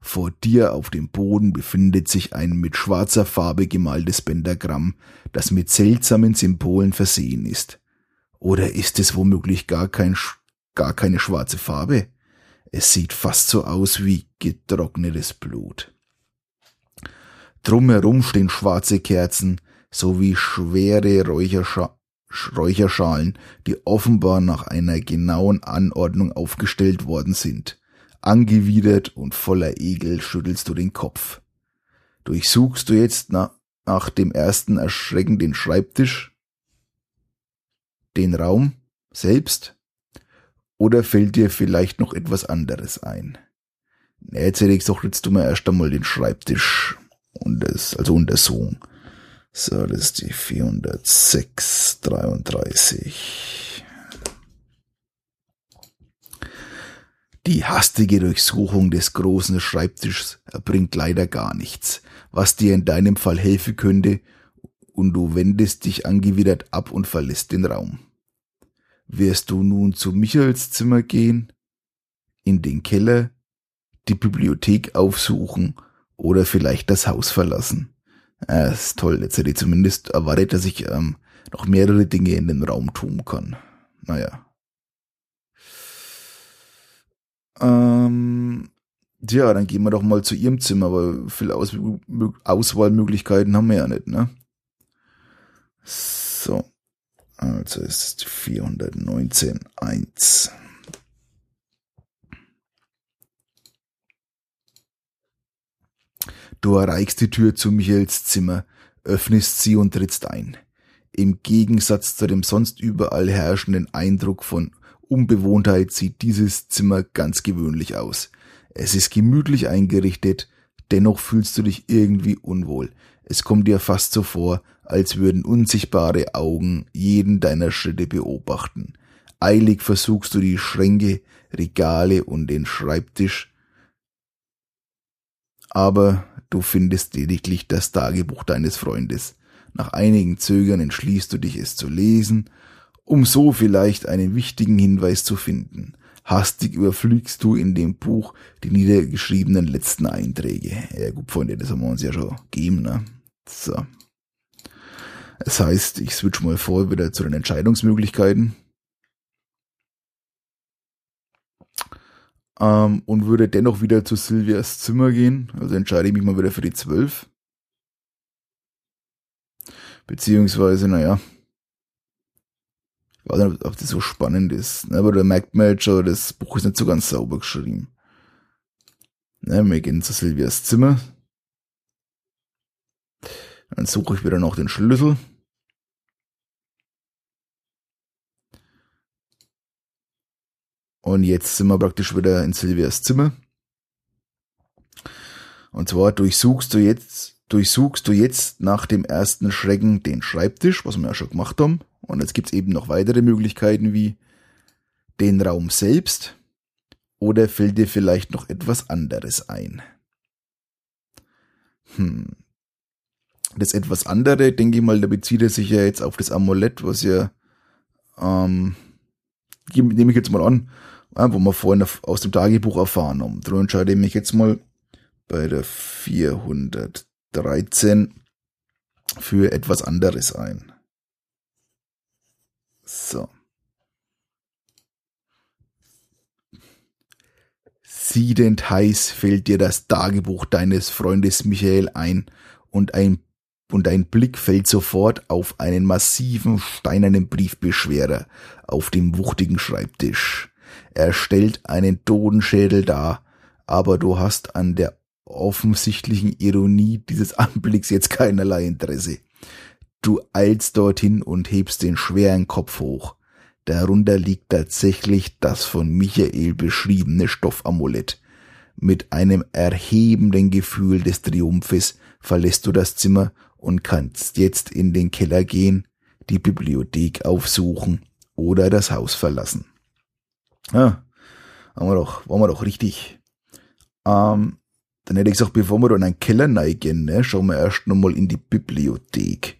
Vor dir auf dem Boden befindet sich ein mit schwarzer Farbe gemaltes Pentagramm, das mit seltsamen Symbolen versehen ist. Oder ist es womöglich gar kein, gar keine schwarze Farbe? Es sieht fast so aus wie getrocknetes Blut. Drumherum stehen schwarze Kerzen sowie schwere Räucherscha Räucherschalen, die offenbar nach einer genauen Anordnung aufgestellt worden sind. Angewidert und voller Ekel schüttelst du den Kopf. Durchsuchst du jetzt nach, nach dem ersten Erschrecken den Schreibtisch, den Raum selbst, oder fällt dir vielleicht noch etwas anderes ein? Jetzt hätte ich gesagt, jetzt tu mir erst einmal den Schreibtisch und das, also untersuchen. So, das ist die 406, 33. Die hastige Durchsuchung des großen Schreibtischs erbringt leider gar nichts, was dir in deinem Fall helfen könnte, und du wendest dich angewidert ab und verlässt den Raum. Wirst du nun zu Michaels Zimmer gehen, in den Keller, die Bibliothek aufsuchen oder vielleicht das Haus verlassen? Das ist toll, jetzt hätte ich zumindest erwartet, dass ich ähm, noch mehrere Dinge in den Raum tun kann. Naja. Ähm, ja, dann gehen wir doch mal zu ihrem Zimmer, weil viel Aus Auswahlmöglichkeiten haben wir ja nicht, ne? So. Also ist 419.1. Du erreichst die Tür zu Michaels Zimmer, öffnest sie und trittst ein. Im Gegensatz zu dem sonst überall herrschenden Eindruck von Unbewohntheit sieht dieses Zimmer ganz gewöhnlich aus. Es ist gemütlich eingerichtet, dennoch fühlst du dich irgendwie unwohl. Es kommt dir fast so vor, als würden unsichtbare Augen jeden deiner Schritte beobachten. Eilig versuchst du die Schränke, Regale und den Schreibtisch, aber du findest lediglich das Tagebuch deines Freundes. Nach einigen Zögern entschließt du dich, es zu lesen, um so vielleicht einen wichtigen Hinweis zu finden. Hastig überfliegst du in dem Buch die niedergeschriebenen letzten Einträge. Ja gut, Freunde, das haben wir uns ja schon gegeben, ne? So. Das heißt, ich switch mal vor wieder zu den Entscheidungsmöglichkeiten. Ähm, und würde dennoch wieder zu Silvias Zimmer gehen. Also entscheide ich mich mal wieder für die 12. Beziehungsweise, naja, ich weiß nicht, ob das so spannend ist. Ne? Aber der merkt man das Buch ist nicht so ganz sauber geschrieben. Ne, wir gehen zu Silvias Zimmer. Dann suche ich wieder noch den Schlüssel. Und jetzt sind wir praktisch wieder in Silvias Zimmer. Und zwar durchsuchst du jetzt, durchsuchst du jetzt nach dem ersten Schrecken den Schreibtisch, was wir ja schon gemacht haben. Und jetzt gibt's eben noch weitere Möglichkeiten wie den Raum selbst oder fällt dir vielleicht noch etwas anderes ein? Hm. Das etwas andere, denke ich mal, da bezieht er sich ja jetzt auf das Amulett, was ja, ähm, nehme ich jetzt mal an, wo wir vorhin aus dem Tagebuch erfahren haben. Darum entscheide ich mich jetzt mal bei der 413 für etwas anderes ein. So. Siedend heiß fällt dir das Tagebuch deines Freundes Michael ein und ein, und ein Blick fällt sofort auf einen massiven steinernen Briefbeschwerer auf dem wuchtigen Schreibtisch. Er stellt einen Totenschädel dar, aber du hast an der offensichtlichen Ironie dieses Anblicks jetzt keinerlei Interesse. Du eilst dorthin und hebst den schweren Kopf hoch. Darunter liegt tatsächlich das von Michael beschriebene Stoffamulett. Mit einem erhebenden Gefühl des Triumphes verlässt du das Zimmer und kannst jetzt in den Keller gehen, die Bibliothek aufsuchen oder das Haus verlassen. Ja, haben wir doch, waren wir doch richtig. Ähm, dann hätte ich gesagt, bevor wir da in einen Keller neigen, ne, schauen wir erst nochmal in die Bibliothek.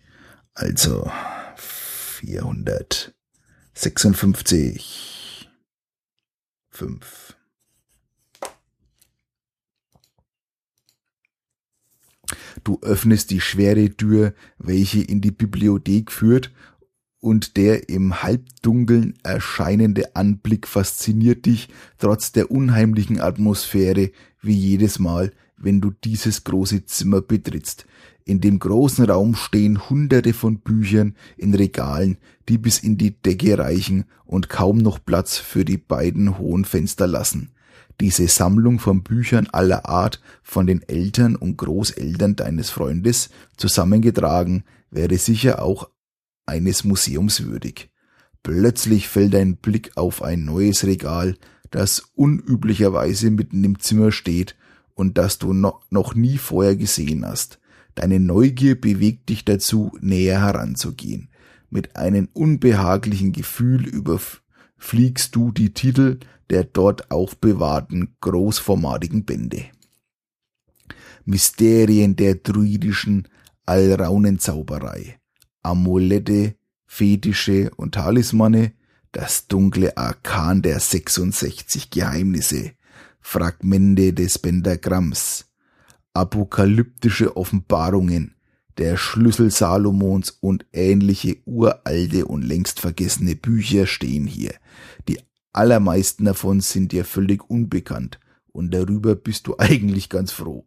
Also 456. 5. Du öffnest die schwere Tür, welche in die Bibliothek führt, und der im Halbdunkeln erscheinende Anblick fasziniert dich trotz der unheimlichen Atmosphäre wie jedes Mal, wenn du dieses große Zimmer betrittst. In dem großen Raum stehen hunderte von Büchern in Regalen, die bis in die Decke reichen und kaum noch Platz für die beiden hohen Fenster lassen. Diese Sammlung von Büchern aller Art von den Eltern und Großeltern deines Freundes zusammengetragen wäre sicher auch eines Museums würdig. Plötzlich fällt dein Blick auf ein neues Regal, das unüblicherweise mitten im Zimmer steht und das du noch nie vorher gesehen hast. Deine Neugier bewegt dich dazu, näher heranzugehen. Mit einem unbehaglichen Gefühl fliegst du die Titel der dort aufbewahrten großformatigen Bände. Mysterien der druidischen Alraunenzauberei, Amulette, Fetische und Talismane, das dunkle Arkan der 66 Geheimnisse, Fragmente des Pentagramms, apokalyptische Offenbarungen, der Schlüssel Salomons und ähnliche uralte und längst vergessene Bücher stehen hier. Die allermeisten davon sind dir völlig unbekannt und darüber bist du eigentlich ganz froh.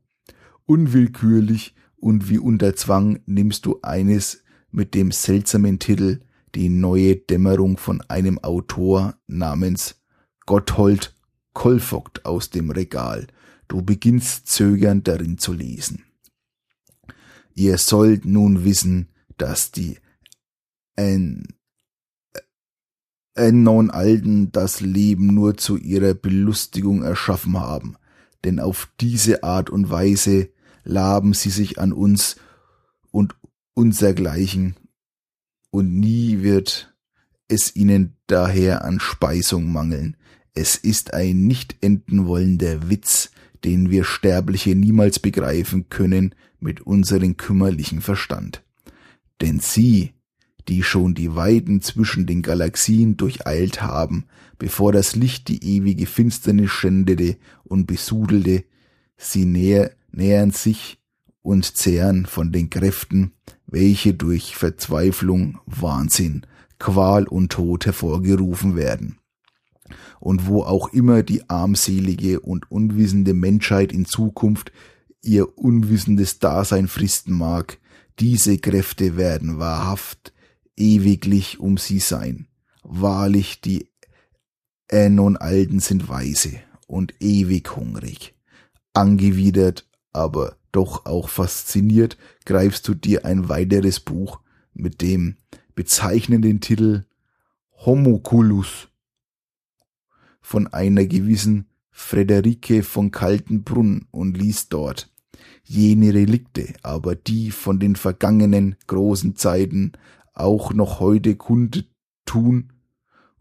Unwillkürlich und wie unter Zwang nimmst du eines mit dem seltsamen Titel Die neue Dämmerung von einem Autor namens Gotthold Kolvogt aus dem Regal. Du beginnst zögernd darin zu lesen. Ihr sollt nun wissen, dass die en Ennon Alten das Leben nur zu ihrer Belustigung erschaffen haben, denn auf diese Art und Weise laben sie sich an uns und unsergleichen, und nie wird es ihnen daher an Speisung mangeln. Es ist ein nicht enden wollender Witz, den wir Sterbliche niemals begreifen können mit unserem kümmerlichen Verstand. Denn sie, die schon die Weiden zwischen den Galaxien durcheilt haben, bevor das Licht die ewige Finsternis schändete und besudelte, sie näher, nähern sich und zehren von den Kräften, welche durch Verzweiflung, Wahnsinn, Qual und Tod hervorgerufen werden. Und wo auch immer die armselige und unwissende Menschheit in Zukunft ihr unwissendes Dasein fristen mag, diese Kräfte werden wahrhaft ewiglich um sie sein. Wahrlich, die Änon Alten sind weise und ewig hungrig. Angewidert, aber doch auch fasziniert, greifst du dir ein weiteres Buch mit dem bezeichnenden Titel Homoculus von einer gewissen Frederike von Kaltenbrunn und liest dort jene Relikte, aber die von den vergangenen großen Zeiten auch noch heute Kunde tun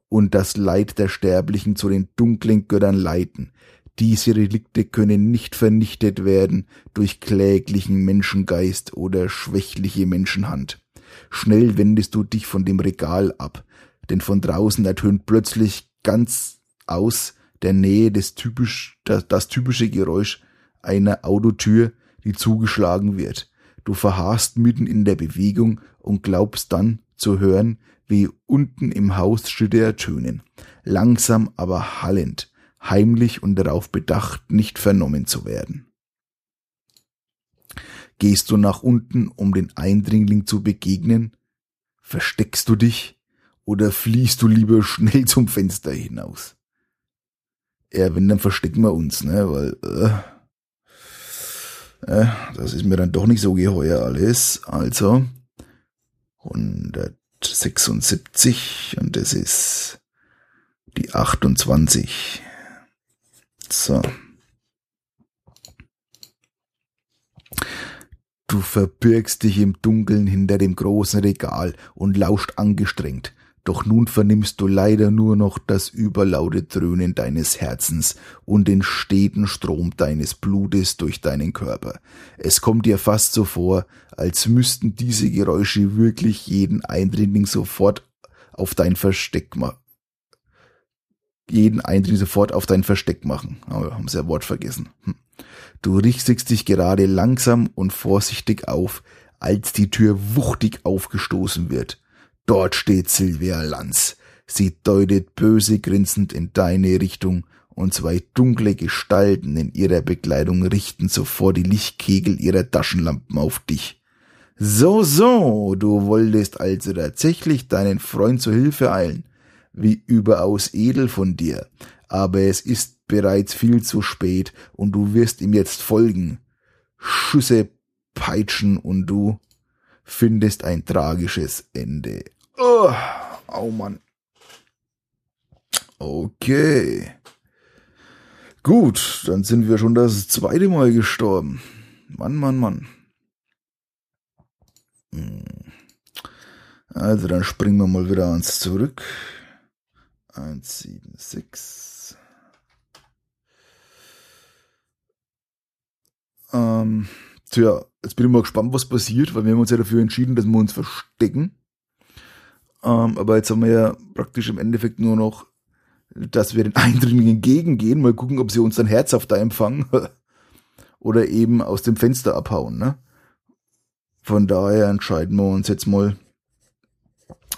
und das Leid der Sterblichen zu den dunklen Göttern leiten. Diese Relikte können nicht vernichtet werden durch kläglichen Menschengeist oder schwächliche Menschenhand. Schnell wendest du dich von dem Regal ab, denn von draußen ertönt plötzlich ganz aus der Nähe des typisch, das, das typische Geräusch einer Autotür, die zugeschlagen wird. Du verharrst mitten in der Bewegung und glaubst dann zu hören, wie unten im Haus Schritte ertönen, langsam aber hallend, heimlich und darauf bedacht, nicht vernommen zu werden. Gehst du nach unten, um den Eindringling zu begegnen? Versteckst du dich oder fliehst du lieber schnell zum Fenster hinaus? Ja, wenn, dann verstecken wir uns, ne, weil, äh, äh, das ist mir dann doch nicht so geheuer alles. Also 176 und das ist die 28. So. Du verbirgst dich im Dunkeln hinter dem großen Regal und lauscht angestrengt doch nun vernimmst du leider nur noch das überlaute Dröhnen deines Herzens und den steten Strom deines Blutes durch deinen Körper. Es kommt dir fast so vor, als müssten diese Geräusche wirklich jeden Eindringling sofort auf dein Versteck machen. Jeden Eindringling sofort auf dein Versteck machen. Aber haben sie ein Wort vergessen. Hm. Du richtest dich gerade langsam und vorsichtig auf, als die Tür wuchtig aufgestoßen wird. Dort steht Sylvia Lanz. Sie deutet böse grinsend in deine Richtung und zwei dunkle Gestalten in ihrer Bekleidung richten sofort die Lichtkegel ihrer Taschenlampen auf dich. So, so, du wolltest also tatsächlich deinen Freund zur Hilfe eilen. Wie überaus edel von dir. Aber es ist bereits viel zu spät und du wirst ihm jetzt folgen. Schüsse peitschen und du findest ein tragisches Ende. Oh, oh Mann. Okay. Gut, dann sind wir schon das zweite Mal gestorben. Mann, Mann, Mann. Hm. Also dann springen wir mal wieder ans zurück. 176. Ähm, tja, jetzt bin ich mal gespannt, was passiert, weil wir haben uns ja dafür entschieden, dass wir uns verstecken. Ähm, aber jetzt haben wir ja praktisch im Endeffekt nur noch, dass wir den Eindringlingen entgegengehen, mal gucken, ob sie uns dann herzhaft da empfangen oder eben aus dem Fenster abhauen. Ne? Von daher entscheiden wir uns jetzt mal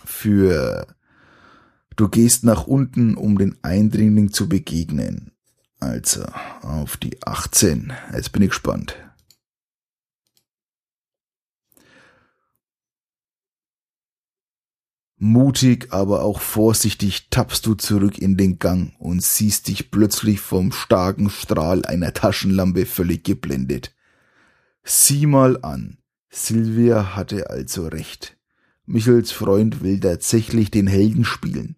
für Du gehst nach unten, um den Eindringling zu begegnen. Also auf die 18. Jetzt bin ich gespannt. Mutig, aber auch vorsichtig tappst du zurück in den Gang und siehst dich plötzlich vom starken Strahl einer Taschenlampe völlig geblendet. Sieh mal an. Silvia hatte also recht. Michels Freund will tatsächlich den Helden spielen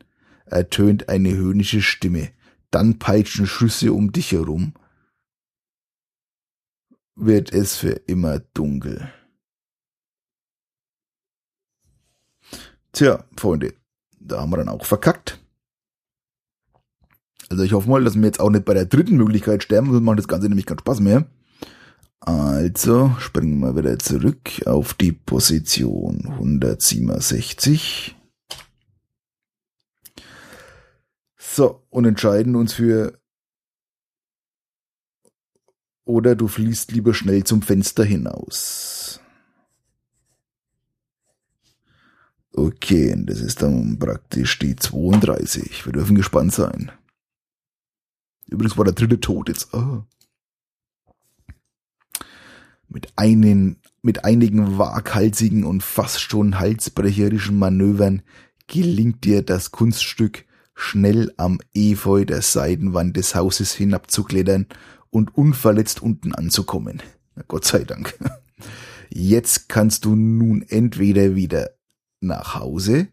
ertönt eine höhnische Stimme. Dann peitschen Schüsse um dich herum. Wird es für immer dunkel. Tja, Freunde, da haben wir dann auch verkackt. Also ich hoffe mal, dass wir jetzt auch nicht bei der dritten Möglichkeit sterben, sonst macht das Ganze nämlich keinen Spaß mehr. Also springen wir wieder zurück auf die Position 167. So, und entscheiden uns für oder du fließt lieber schnell zum Fenster hinaus. Okay, das ist dann praktisch die 32. Wir dürfen gespannt sein. Übrigens war der dritte Tod jetzt. Oh. Mit, einen, mit einigen waghalsigen und fast schon halsbrecherischen Manövern gelingt dir das Kunststück, schnell am Efeu der Seitenwand des Hauses hinabzuklettern und unverletzt unten anzukommen. Gott sei Dank. Jetzt kannst du nun entweder wieder nach Hause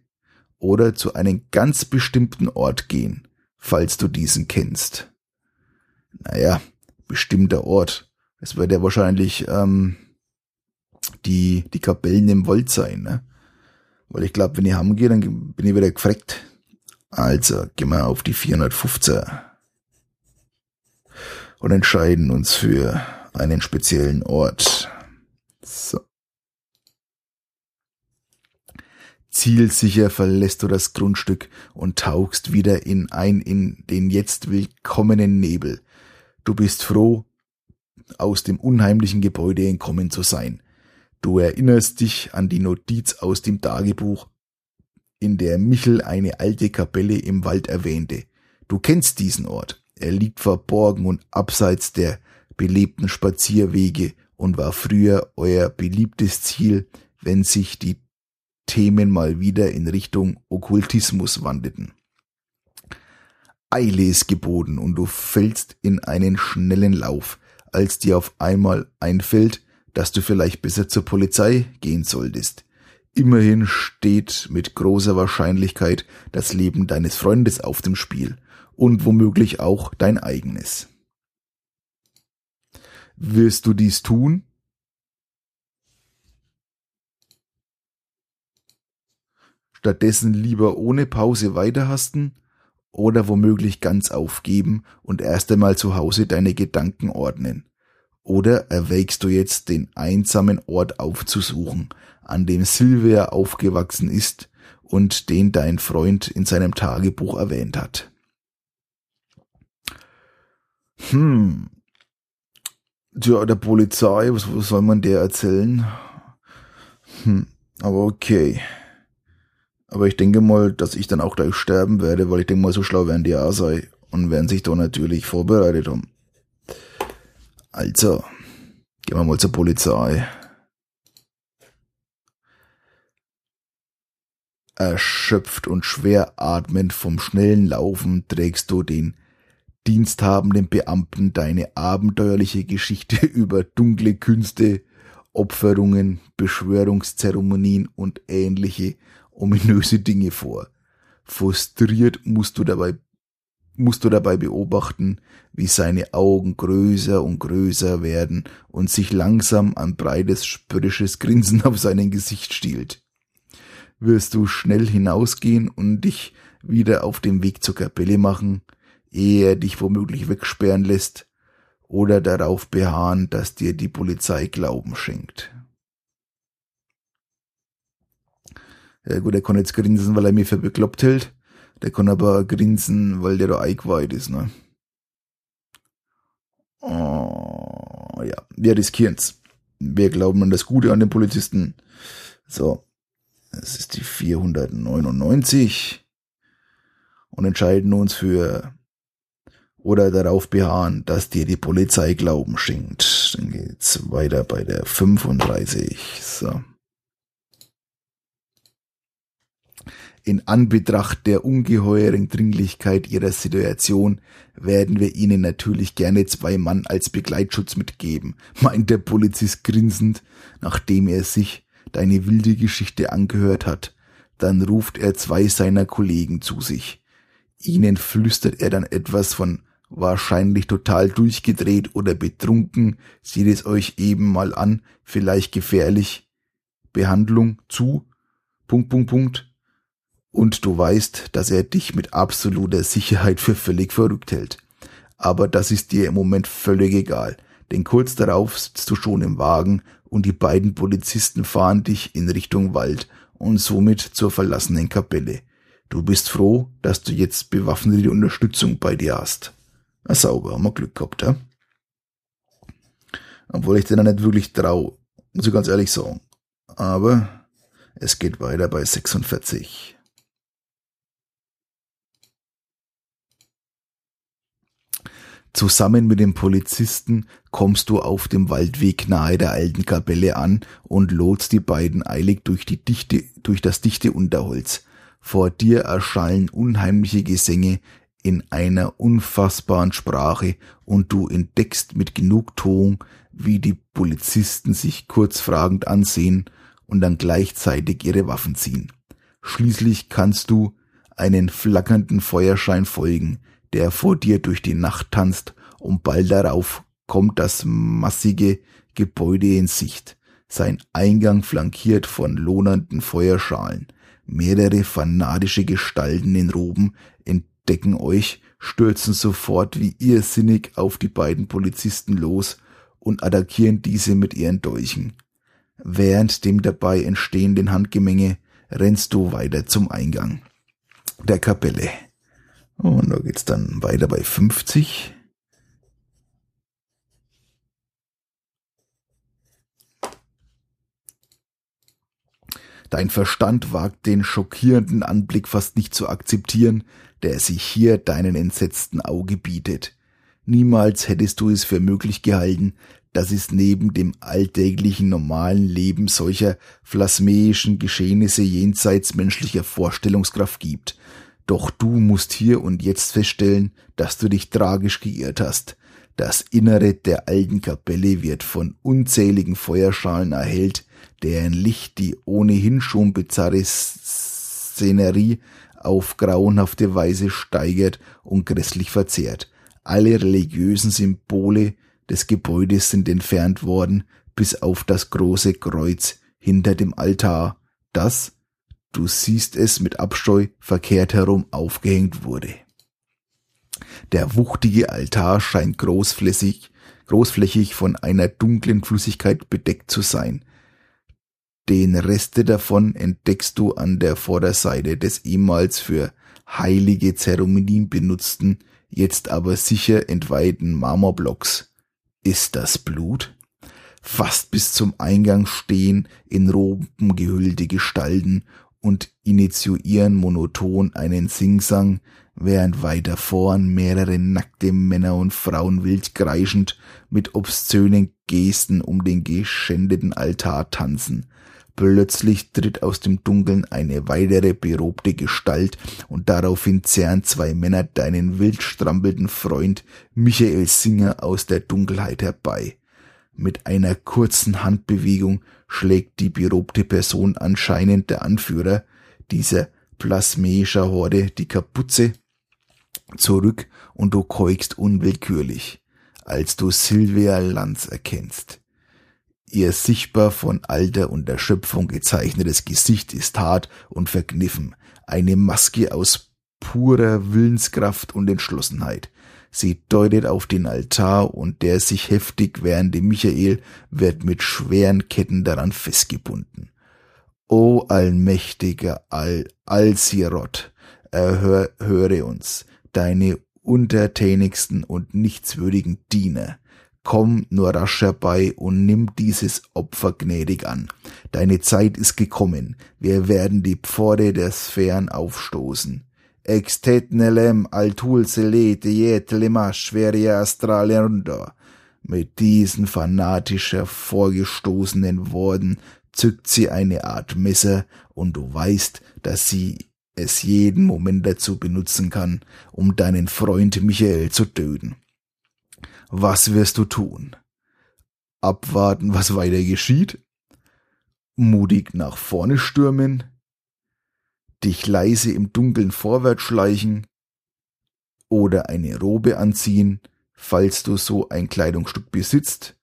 oder zu einem ganz bestimmten Ort gehen, falls du diesen kennst. Naja, bestimmter Ort. Es wird ja wahrscheinlich ähm, die, die Kapellen im Wald sein, ne? Weil ich glaube, wenn ich heimgehe, dann bin ich wieder gefreckt. Also gehen wir auf die 415 und entscheiden uns für einen speziellen Ort. So. Zielsicher verlässt du das Grundstück und tauchst wieder in ein in den jetzt willkommenen Nebel. Du bist froh, aus dem unheimlichen Gebäude entkommen zu sein. Du erinnerst dich an die Notiz aus dem Tagebuch in der Michel eine alte Kapelle im Wald erwähnte. Du kennst diesen Ort. Er liegt verborgen und abseits der belebten Spazierwege und war früher euer beliebtes Ziel, wenn sich die Themen mal wieder in Richtung Okkultismus wandeten. Eile ist geboten und du fällst in einen schnellen Lauf, als dir auf einmal einfällt, dass du vielleicht besser zur Polizei gehen solltest. Immerhin steht mit großer Wahrscheinlichkeit das Leben deines Freundes auf dem Spiel und womöglich auch dein eigenes. Wirst du dies tun? Stattdessen lieber ohne Pause weiterhasten oder womöglich ganz aufgeben und erst einmal zu Hause deine Gedanken ordnen. Oder erwägst du jetzt den einsamen Ort aufzusuchen, an dem Silvia aufgewachsen ist und den dein Freund in seinem Tagebuch erwähnt hat. Hm. Ja, der Polizei, was, was soll man der erzählen? Hm, aber okay. Aber ich denke mal, dass ich dann auch gleich sterben werde, weil ich denke mal, so schlau werden die auch sei und werden sich da natürlich vorbereitet haben. Also, gehen wir mal zur Polizei. Erschöpft und schwer atmend vom schnellen Laufen trägst du den diensthabenden Beamten deine abenteuerliche Geschichte über dunkle Künste, Opferungen, Beschwörungszeremonien und ähnliche ominöse Dinge vor. Frustriert musst du dabei musst du dabei beobachten, wie seine Augen größer und größer werden und sich langsam ein breites spöttisches Grinsen auf seinem Gesicht stiehlt wirst du schnell hinausgehen und dich wieder auf dem Weg zur Kapelle machen, ehe er dich womöglich wegsperren lässt, oder darauf beharren, dass dir die Polizei Glauben schenkt. Ja gut, er kann jetzt grinsen, weil er mich für bekloppt hält. Der kann aber grinsen, weil der da eingeweiht ist, ne? Oh, ja, wir riskieren's. Wir glauben an das Gute an den Polizisten. So, es ist die 499 und entscheiden uns für oder darauf beharren, dass dir die Polizei Glauben schenkt. Dann geht's weiter bei der 35. So. In Anbetracht der ungeheuren Dringlichkeit ihrer Situation werden wir Ihnen natürlich gerne zwei Mann als Begleitschutz mitgeben, meint der Polizist grinsend, nachdem er sich deine wilde Geschichte angehört hat. Dann ruft er zwei seiner Kollegen zu sich. Ihnen flüstert er dann etwas von wahrscheinlich total durchgedreht oder betrunken, seht es euch eben mal an, vielleicht gefährlich, Behandlung zu, Punkt, Punkt, Punkt, und du weißt, dass er dich mit absoluter Sicherheit für völlig verrückt hält. Aber das ist dir im Moment völlig egal, denn kurz darauf sitzt du schon im Wagen und die beiden Polizisten fahren dich in Richtung Wald und somit zur verlassenen Kapelle. Du bist froh, dass du jetzt bewaffnete Unterstützung bei dir hast. Na sauber, haben wir Glück gehabt, ja? Obwohl ich dir nicht wirklich trau, muss ich ganz ehrlich sagen. Aber es geht weiter bei 46. Zusammen mit dem Polizisten kommst du auf dem Waldweg nahe der alten Kapelle an und lotst die beiden eilig durch die dichte, durch das dichte Unterholz. Vor dir erschallen unheimliche Gesänge in einer unfassbaren Sprache und du entdeckst mit Genugtuung, wie die Polizisten sich kurz fragend ansehen und dann gleichzeitig ihre Waffen ziehen. Schließlich kannst du einen flackernden Feuerschein folgen, der vor dir durch die Nacht tanzt, und bald darauf kommt das massige Gebäude in Sicht, sein Eingang flankiert von lohnenden Feuerschalen. Mehrere fanatische Gestalten in Roben entdecken euch, stürzen sofort wie irrsinnig auf die beiden Polizisten los und attackieren diese mit ihren Dolchen. Während dem dabei entstehenden Handgemenge rennst du weiter zum Eingang der Kapelle. Und da geht's dann weiter bei 50. Dein Verstand wagt den schockierenden Anblick fast nicht zu akzeptieren, der sich hier deinen entsetzten Auge bietet. Niemals hättest du es für möglich gehalten, dass es neben dem alltäglichen normalen Leben solcher plasmäischen Geschehnisse jenseits menschlicher Vorstellungskraft gibt. Doch du musst hier und jetzt feststellen, dass du dich tragisch geirrt hast. Das Innere der alten Kapelle wird von unzähligen Feuerschalen erhellt, deren Licht die ohnehin schon bizarre Szenerie auf grauenhafte Weise steigert und grässlich verzehrt. Alle religiösen Symbole des Gebäudes sind entfernt worden, bis auf das große Kreuz hinter dem Altar, das du siehst es mit Abscheu verkehrt herum aufgehängt wurde. Der wuchtige Altar scheint großflächig, großflächig von einer dunklen Flüssigkeit bedeckt zu sein. Den Reste davon entdeckst du an der Vorderseite des ehemals für heilige Zeremonien benutzten, jetzt aber sicher entweihten Marmorblocks. Ist das Blut? Fast bis zum Eingang stehen in Roben gehüllte Gestalten und initiieren monoton einen Singsang, während weiter vorn mehrere nackte Männer und Frauen wild kreischend mit obszönen Gesten um den geschändeten Altar tanzen. Plötzlich tritt aus dem Dunkeln eine weitere berobte Gestalt und daraufhin zerren zwei Männer deinen wild strampelnden Freund Michael Singer aus der Dunkelheit herbei. Mit einer kurzen Handbewegung schlägt die berobte Person anscheinend der Anführer dieser plasmäischer Horde die Kapuze zurück und du keugst unwillkürlich, als du Sylvia Lanz erkennst. Ihr sichtbar von Alter und Erschöpfung gezeichnetes Gesicht ist hart und verkniffen. Eine Maske aus purer Willenskraft und Entschlossenheit. Sie deutet auf den Altar und der sich heftig wehrende Michael wird mit schweren Ketten daran festgebunden. O allmächtiger Al Alsirot, erhör, höre uns, deine untertänigsten und nichtswürdigen Diener. Komm nur rasch herbei und nimm dieses Opfer gnädig an. Deine Zeit ist gekommen. Wir werden die Pforte der Sphären aufstoßen. Extetnelem altul selete jet lemash veria astralenda. Mit diesen fanatisch hervorgestoßenen Worten zückt sie eine Art Messer und du weißt, dass sie es jeden Moment dazu benutzen kann, um deinen Freund Michael zu töten. Was wirst du tun? Abwarten, was weiter geschieht? Mutig nach vorne stürmen? Dich leise im Dunkeln vorwärts schleichen? Oder eine Robe anziehen, falls du so ein Kleidungsstück besitzt?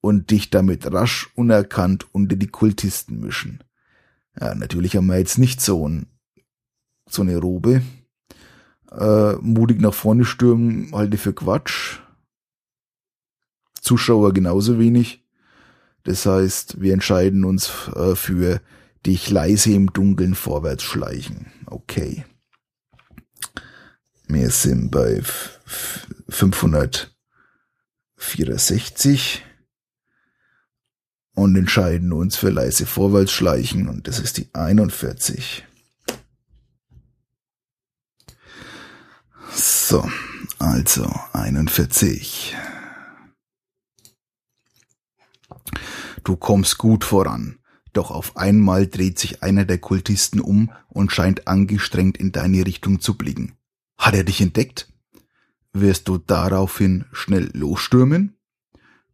Und dich damit rasch unerkannt unter die Kultisten mischen? Ja, natürlich haben wir jetzt nicht so, ein, so eine Robe. Äh, mutig nach vorne stürmen halte für Quatsch. Zuschauer genauso wenig. Das heißt, wir entscheiden uns äh, für dich leise im Dunkeln vorwärts schleichen. Okay. Wir sind bei 564 und entscheiden uns für leise vorwärts schleichen und das ist die 41. So, also 41. Du kommst gut voran. Doch auf einmal dreht sich einer der Kultisten um und scheint angestrengt in deine Richtung zu blicken. Hat er dich entdeckt? Wirst du daraufhin schnell losstürmen?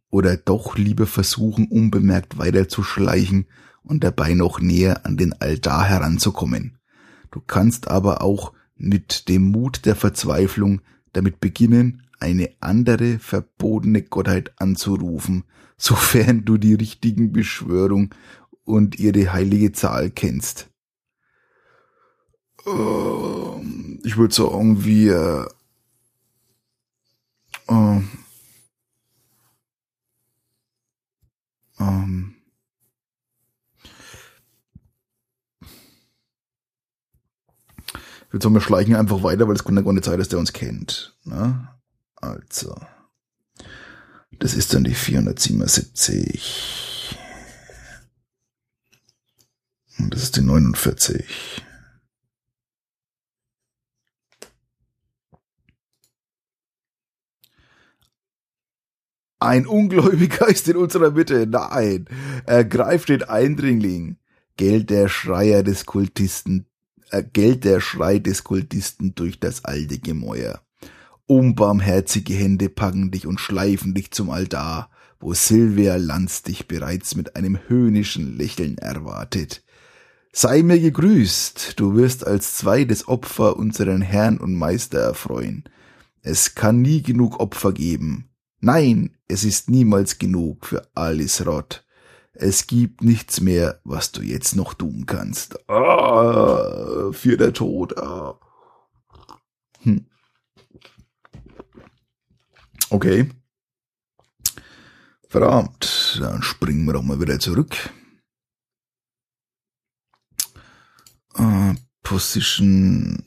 Oder doch lieber versuchen, unbemerkt weiterzuschleichen und dabei noch näher an den Altar heranzukommen? Du kannst aber auch mit dem Mut der Verzweiflung damit beginnen, eine andere verbotene Gottheit anzurufen, sofern du die richtigen Beschwörung und ihre heilige Zahl kennst. Ähm, ich würde sagen, wir äh, ähm, ich würde sagen, wir schleichen einfach weiter, weil es kann ja gar nicht sein, dass der uns kennt. Ne? Also. Das ist dann die 477. Und das ist die 49. Ein Ungläubiger ist in unserer Mitte. Nein. Ergreift den Eindringling. Geld der Schreier des Kultisten, äh, Geld der Schrei des Kultisten durch das alte Gemäuer. Unbarmherzige Hände packen dich und schleifen dich zum Altar, wo Silvia Lanz dich bereits mit einem höhnischen Lächeln erwartet. Sei mir gegrüßt, du wirst als zweites Opfer unseren Herrn und Meister erfreuen. Es kann nie genug Opfer geben. Nein, es ist niemals genug für Alice Rott. Es gibt nichts mehr, was du jetzt noch tun kannst. Ah, für der Tod. Ah. Hm. Okay. Verdammt, dann springen wir doch mal wieder zurück. Uh, Position,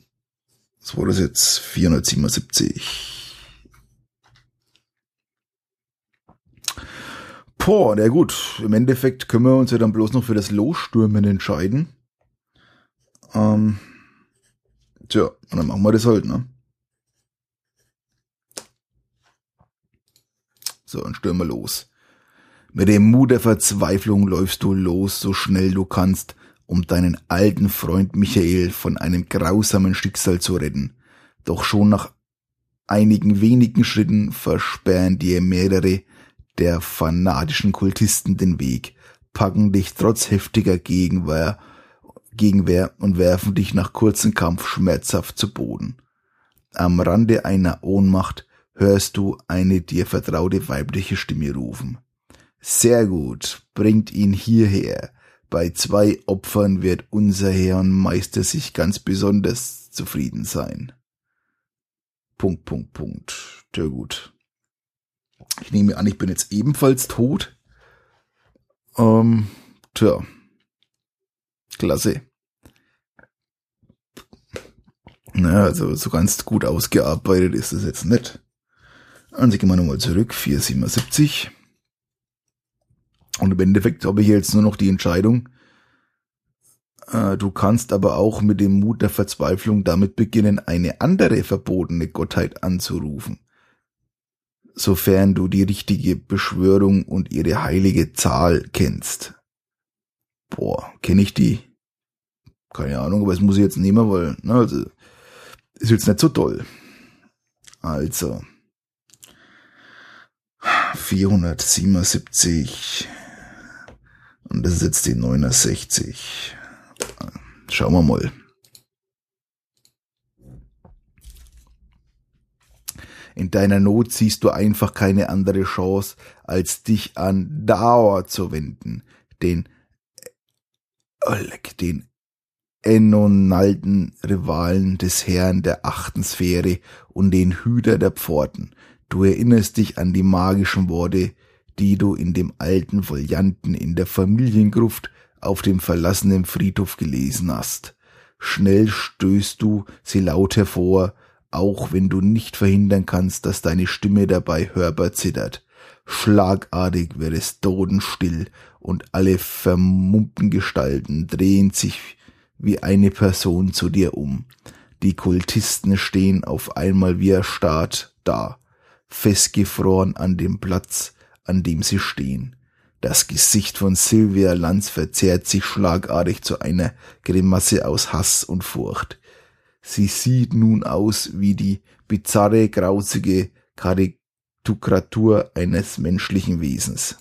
was war das jetzt? 477. Boah, na gut. Im Endeffekt können wir uns ja dann bloß noch für das Losstürmen entscheiden. Ähm, tja, und dann machen wir das halt, ne? So, und stürme los. Mit dem Mut der Verzweiflung läufst du los, so schnell du kannst, um deinen alten Freund Michael von einem grausamen Schicksal zu retten. Doch schon nach einigen wenigen Schritten versperren dir mehrere der fanatischen Kultisten den Weg, packen dich trotz heftiger Gegenwehr, Gegenwehr und werfen dich nach kurzem Kampf schmerzhaft zu Boden. Am Rande einer Ohnmacht hörst du eine dir vertraute weibliche Stimme rufen. Sehr gut, bringt ihn hierher. Bei zwei Opfern wird unser Herr und Meister sich ganz besonders zufrieden sein. Punkt, Punkt, Punkt. Sehr gut. Ich nehme an, ich bin jetzt ebenfalls tot. Ähm, tja. Klasse. Naja, also so ganz gut ausgearbeitet ist es jetzt nicht. Also gehen wir nochmal zurück, 477. Und im Endeffekt habe ich jetzt nur noch die Entscheidung, äh, du kannst aber auch mit dem Mut der Verzweiflung damit beginnen, eine andere verbotene Gottheit anzurufen. Sofern du die richtige Beschwörung und ihre heilige Zahl kennst. Boah, kenne ich die? Keine Ahnung, aber es muss ich jetzt nehmen, weil, ne, also, ist jetzt nicht so toll. Also, 477. Ist jetzt die 69. Schauen wir mal. In deiner Not siehst du einfach keine andere Chance, als dich an Dauer zu wenden, den, den Enonalten Rivalen des Herrn der achten Sphäre und den Hüter der Pforten. Du erinnerst dich an die magischen Worte, die du in dem alten Folianten in der Familiengruft auf dem verlassenen Friedhof gelesen hast. Schnell stößt du sie laut hervor, auch wenn du nicht verhindern kannst, dass deine Stimme dabei hörbar zittert. Schlagartig wird es totenstill und alle vermummten Gestalten drehen sich wie eine Person zu dir um. Die Kultisten stehen auf einmal wie erstarrt da, festgefroren an dem Platz, an dem sie stehen. Das Gesicht von Sylvia Lanz verzerrt sich schlagartig zu einer Grimasse aus Hass und Furcht. Sie sieht nun aus wie die bizarre, grausige Karikatur eines menschlichen Wesens.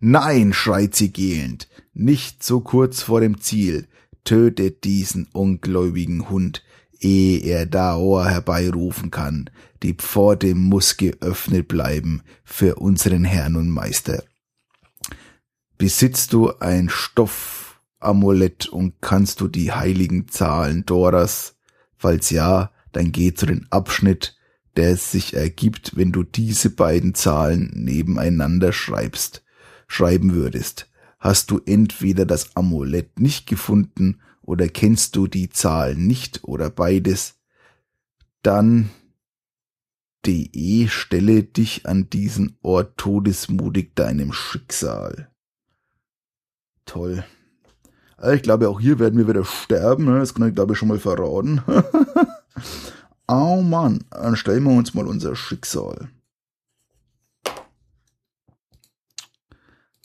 Nein, schreit sie gähnend, nicht so kurz vor dem Ziel, tötet diesen ungläubigen Hund, ehe er Daor herbeirufen kann. Die Pforte muss geöffnet bleiben für unseren Herrn und Meister. Besitzt du ein Stoffamulett und kannst du die heiligen Zahlen Doras? Falls ja, dann geh zu den Abschnitt, der sich ergibt, wenn du diese beiden Zahlen nebeneinander schreibst, schreiben würdest hast du entweder das Amulett nicht gefunden oder kennst du die Zahl nicht oder beides, dann de stelle dich an diesen Ort todesmutig deinem Schicksal. Toll. Also ich glaube, auch hier werden wir wieder sterben. Ne? Das kann ich, glaube ich, schon mal verraten. oh Mann, dann stellen wir uns mal unser Schicksal.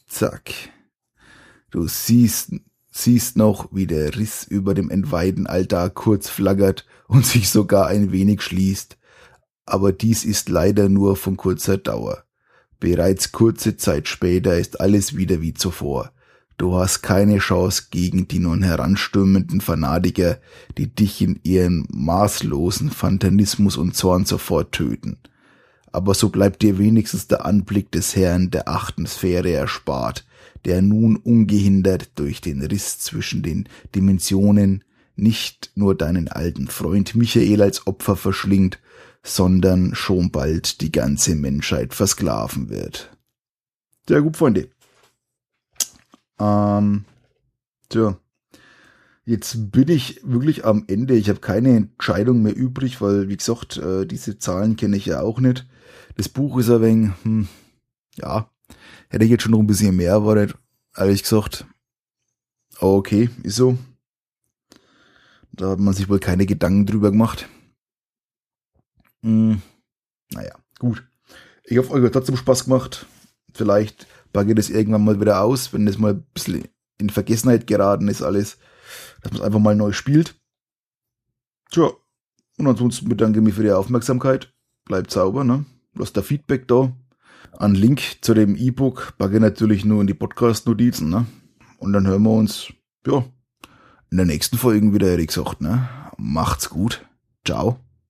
Zack. Du siehst, siehst noch, wie der Riss über dem entweihten Altar kurz flackert und sich sogar ein wenig schließt. Aber dies ist leider nur von kurzer Dauer. Bereits kurze Zeit später ist alles wieder wie zuvor. Du hast keine Chance gegen die nun heranstürmenden Fanatiker, die dich in ihren maßlosen Fantanismus und Zorn sofort töten. Aber so bleibt dir wenigstens der Anblick des Herrn der achten Sphäre erspart, der nun ungehindert durch den Riss zwischen den Dimensionen nicht nur deinen alten Freund Michael als Opfer verschlingt, sondern schon bald die ganze Menschheit versklaven wird. Sehr gut, Freunde. Ähm, tja. Jetzt bin ich wirklich am Ende. Ich habe keine Entscheidung mehr übrig, weil, wie gesagt, äh, diese Zahlen kenne ich ja auch nicht. Das Buch ist ein wenig, hm, ja, Hätte ich jetzt schon noch ein bisschen mehr erwartet, ehrlich gesagt. Okay, ist so. Da hat man sich wohl keine Gedanken drüber gemacht. Hm, naja, gut. Ich hoffe, euch hat trotzdem Spaß gemacht. Vielleicht ich das irgendwann mal wieder aus, wenn das mal ein bisschen in Vergessenheit geraten ist alles, dass man es einfach mal neu spielt. Tja, und ansonsten bedanke ich mich für die Aufmerksamkeit. Bleibt sauber, ne? Lasst da Feedback da. Ein Link zu dem E-Book packe ich natürlich nur in die Podcast-Notizen, ne? Und dann hören wir uns, ja, in der nächsten Folge wieder, ehrlich gesagt, ne? Macht's gut. Ciao.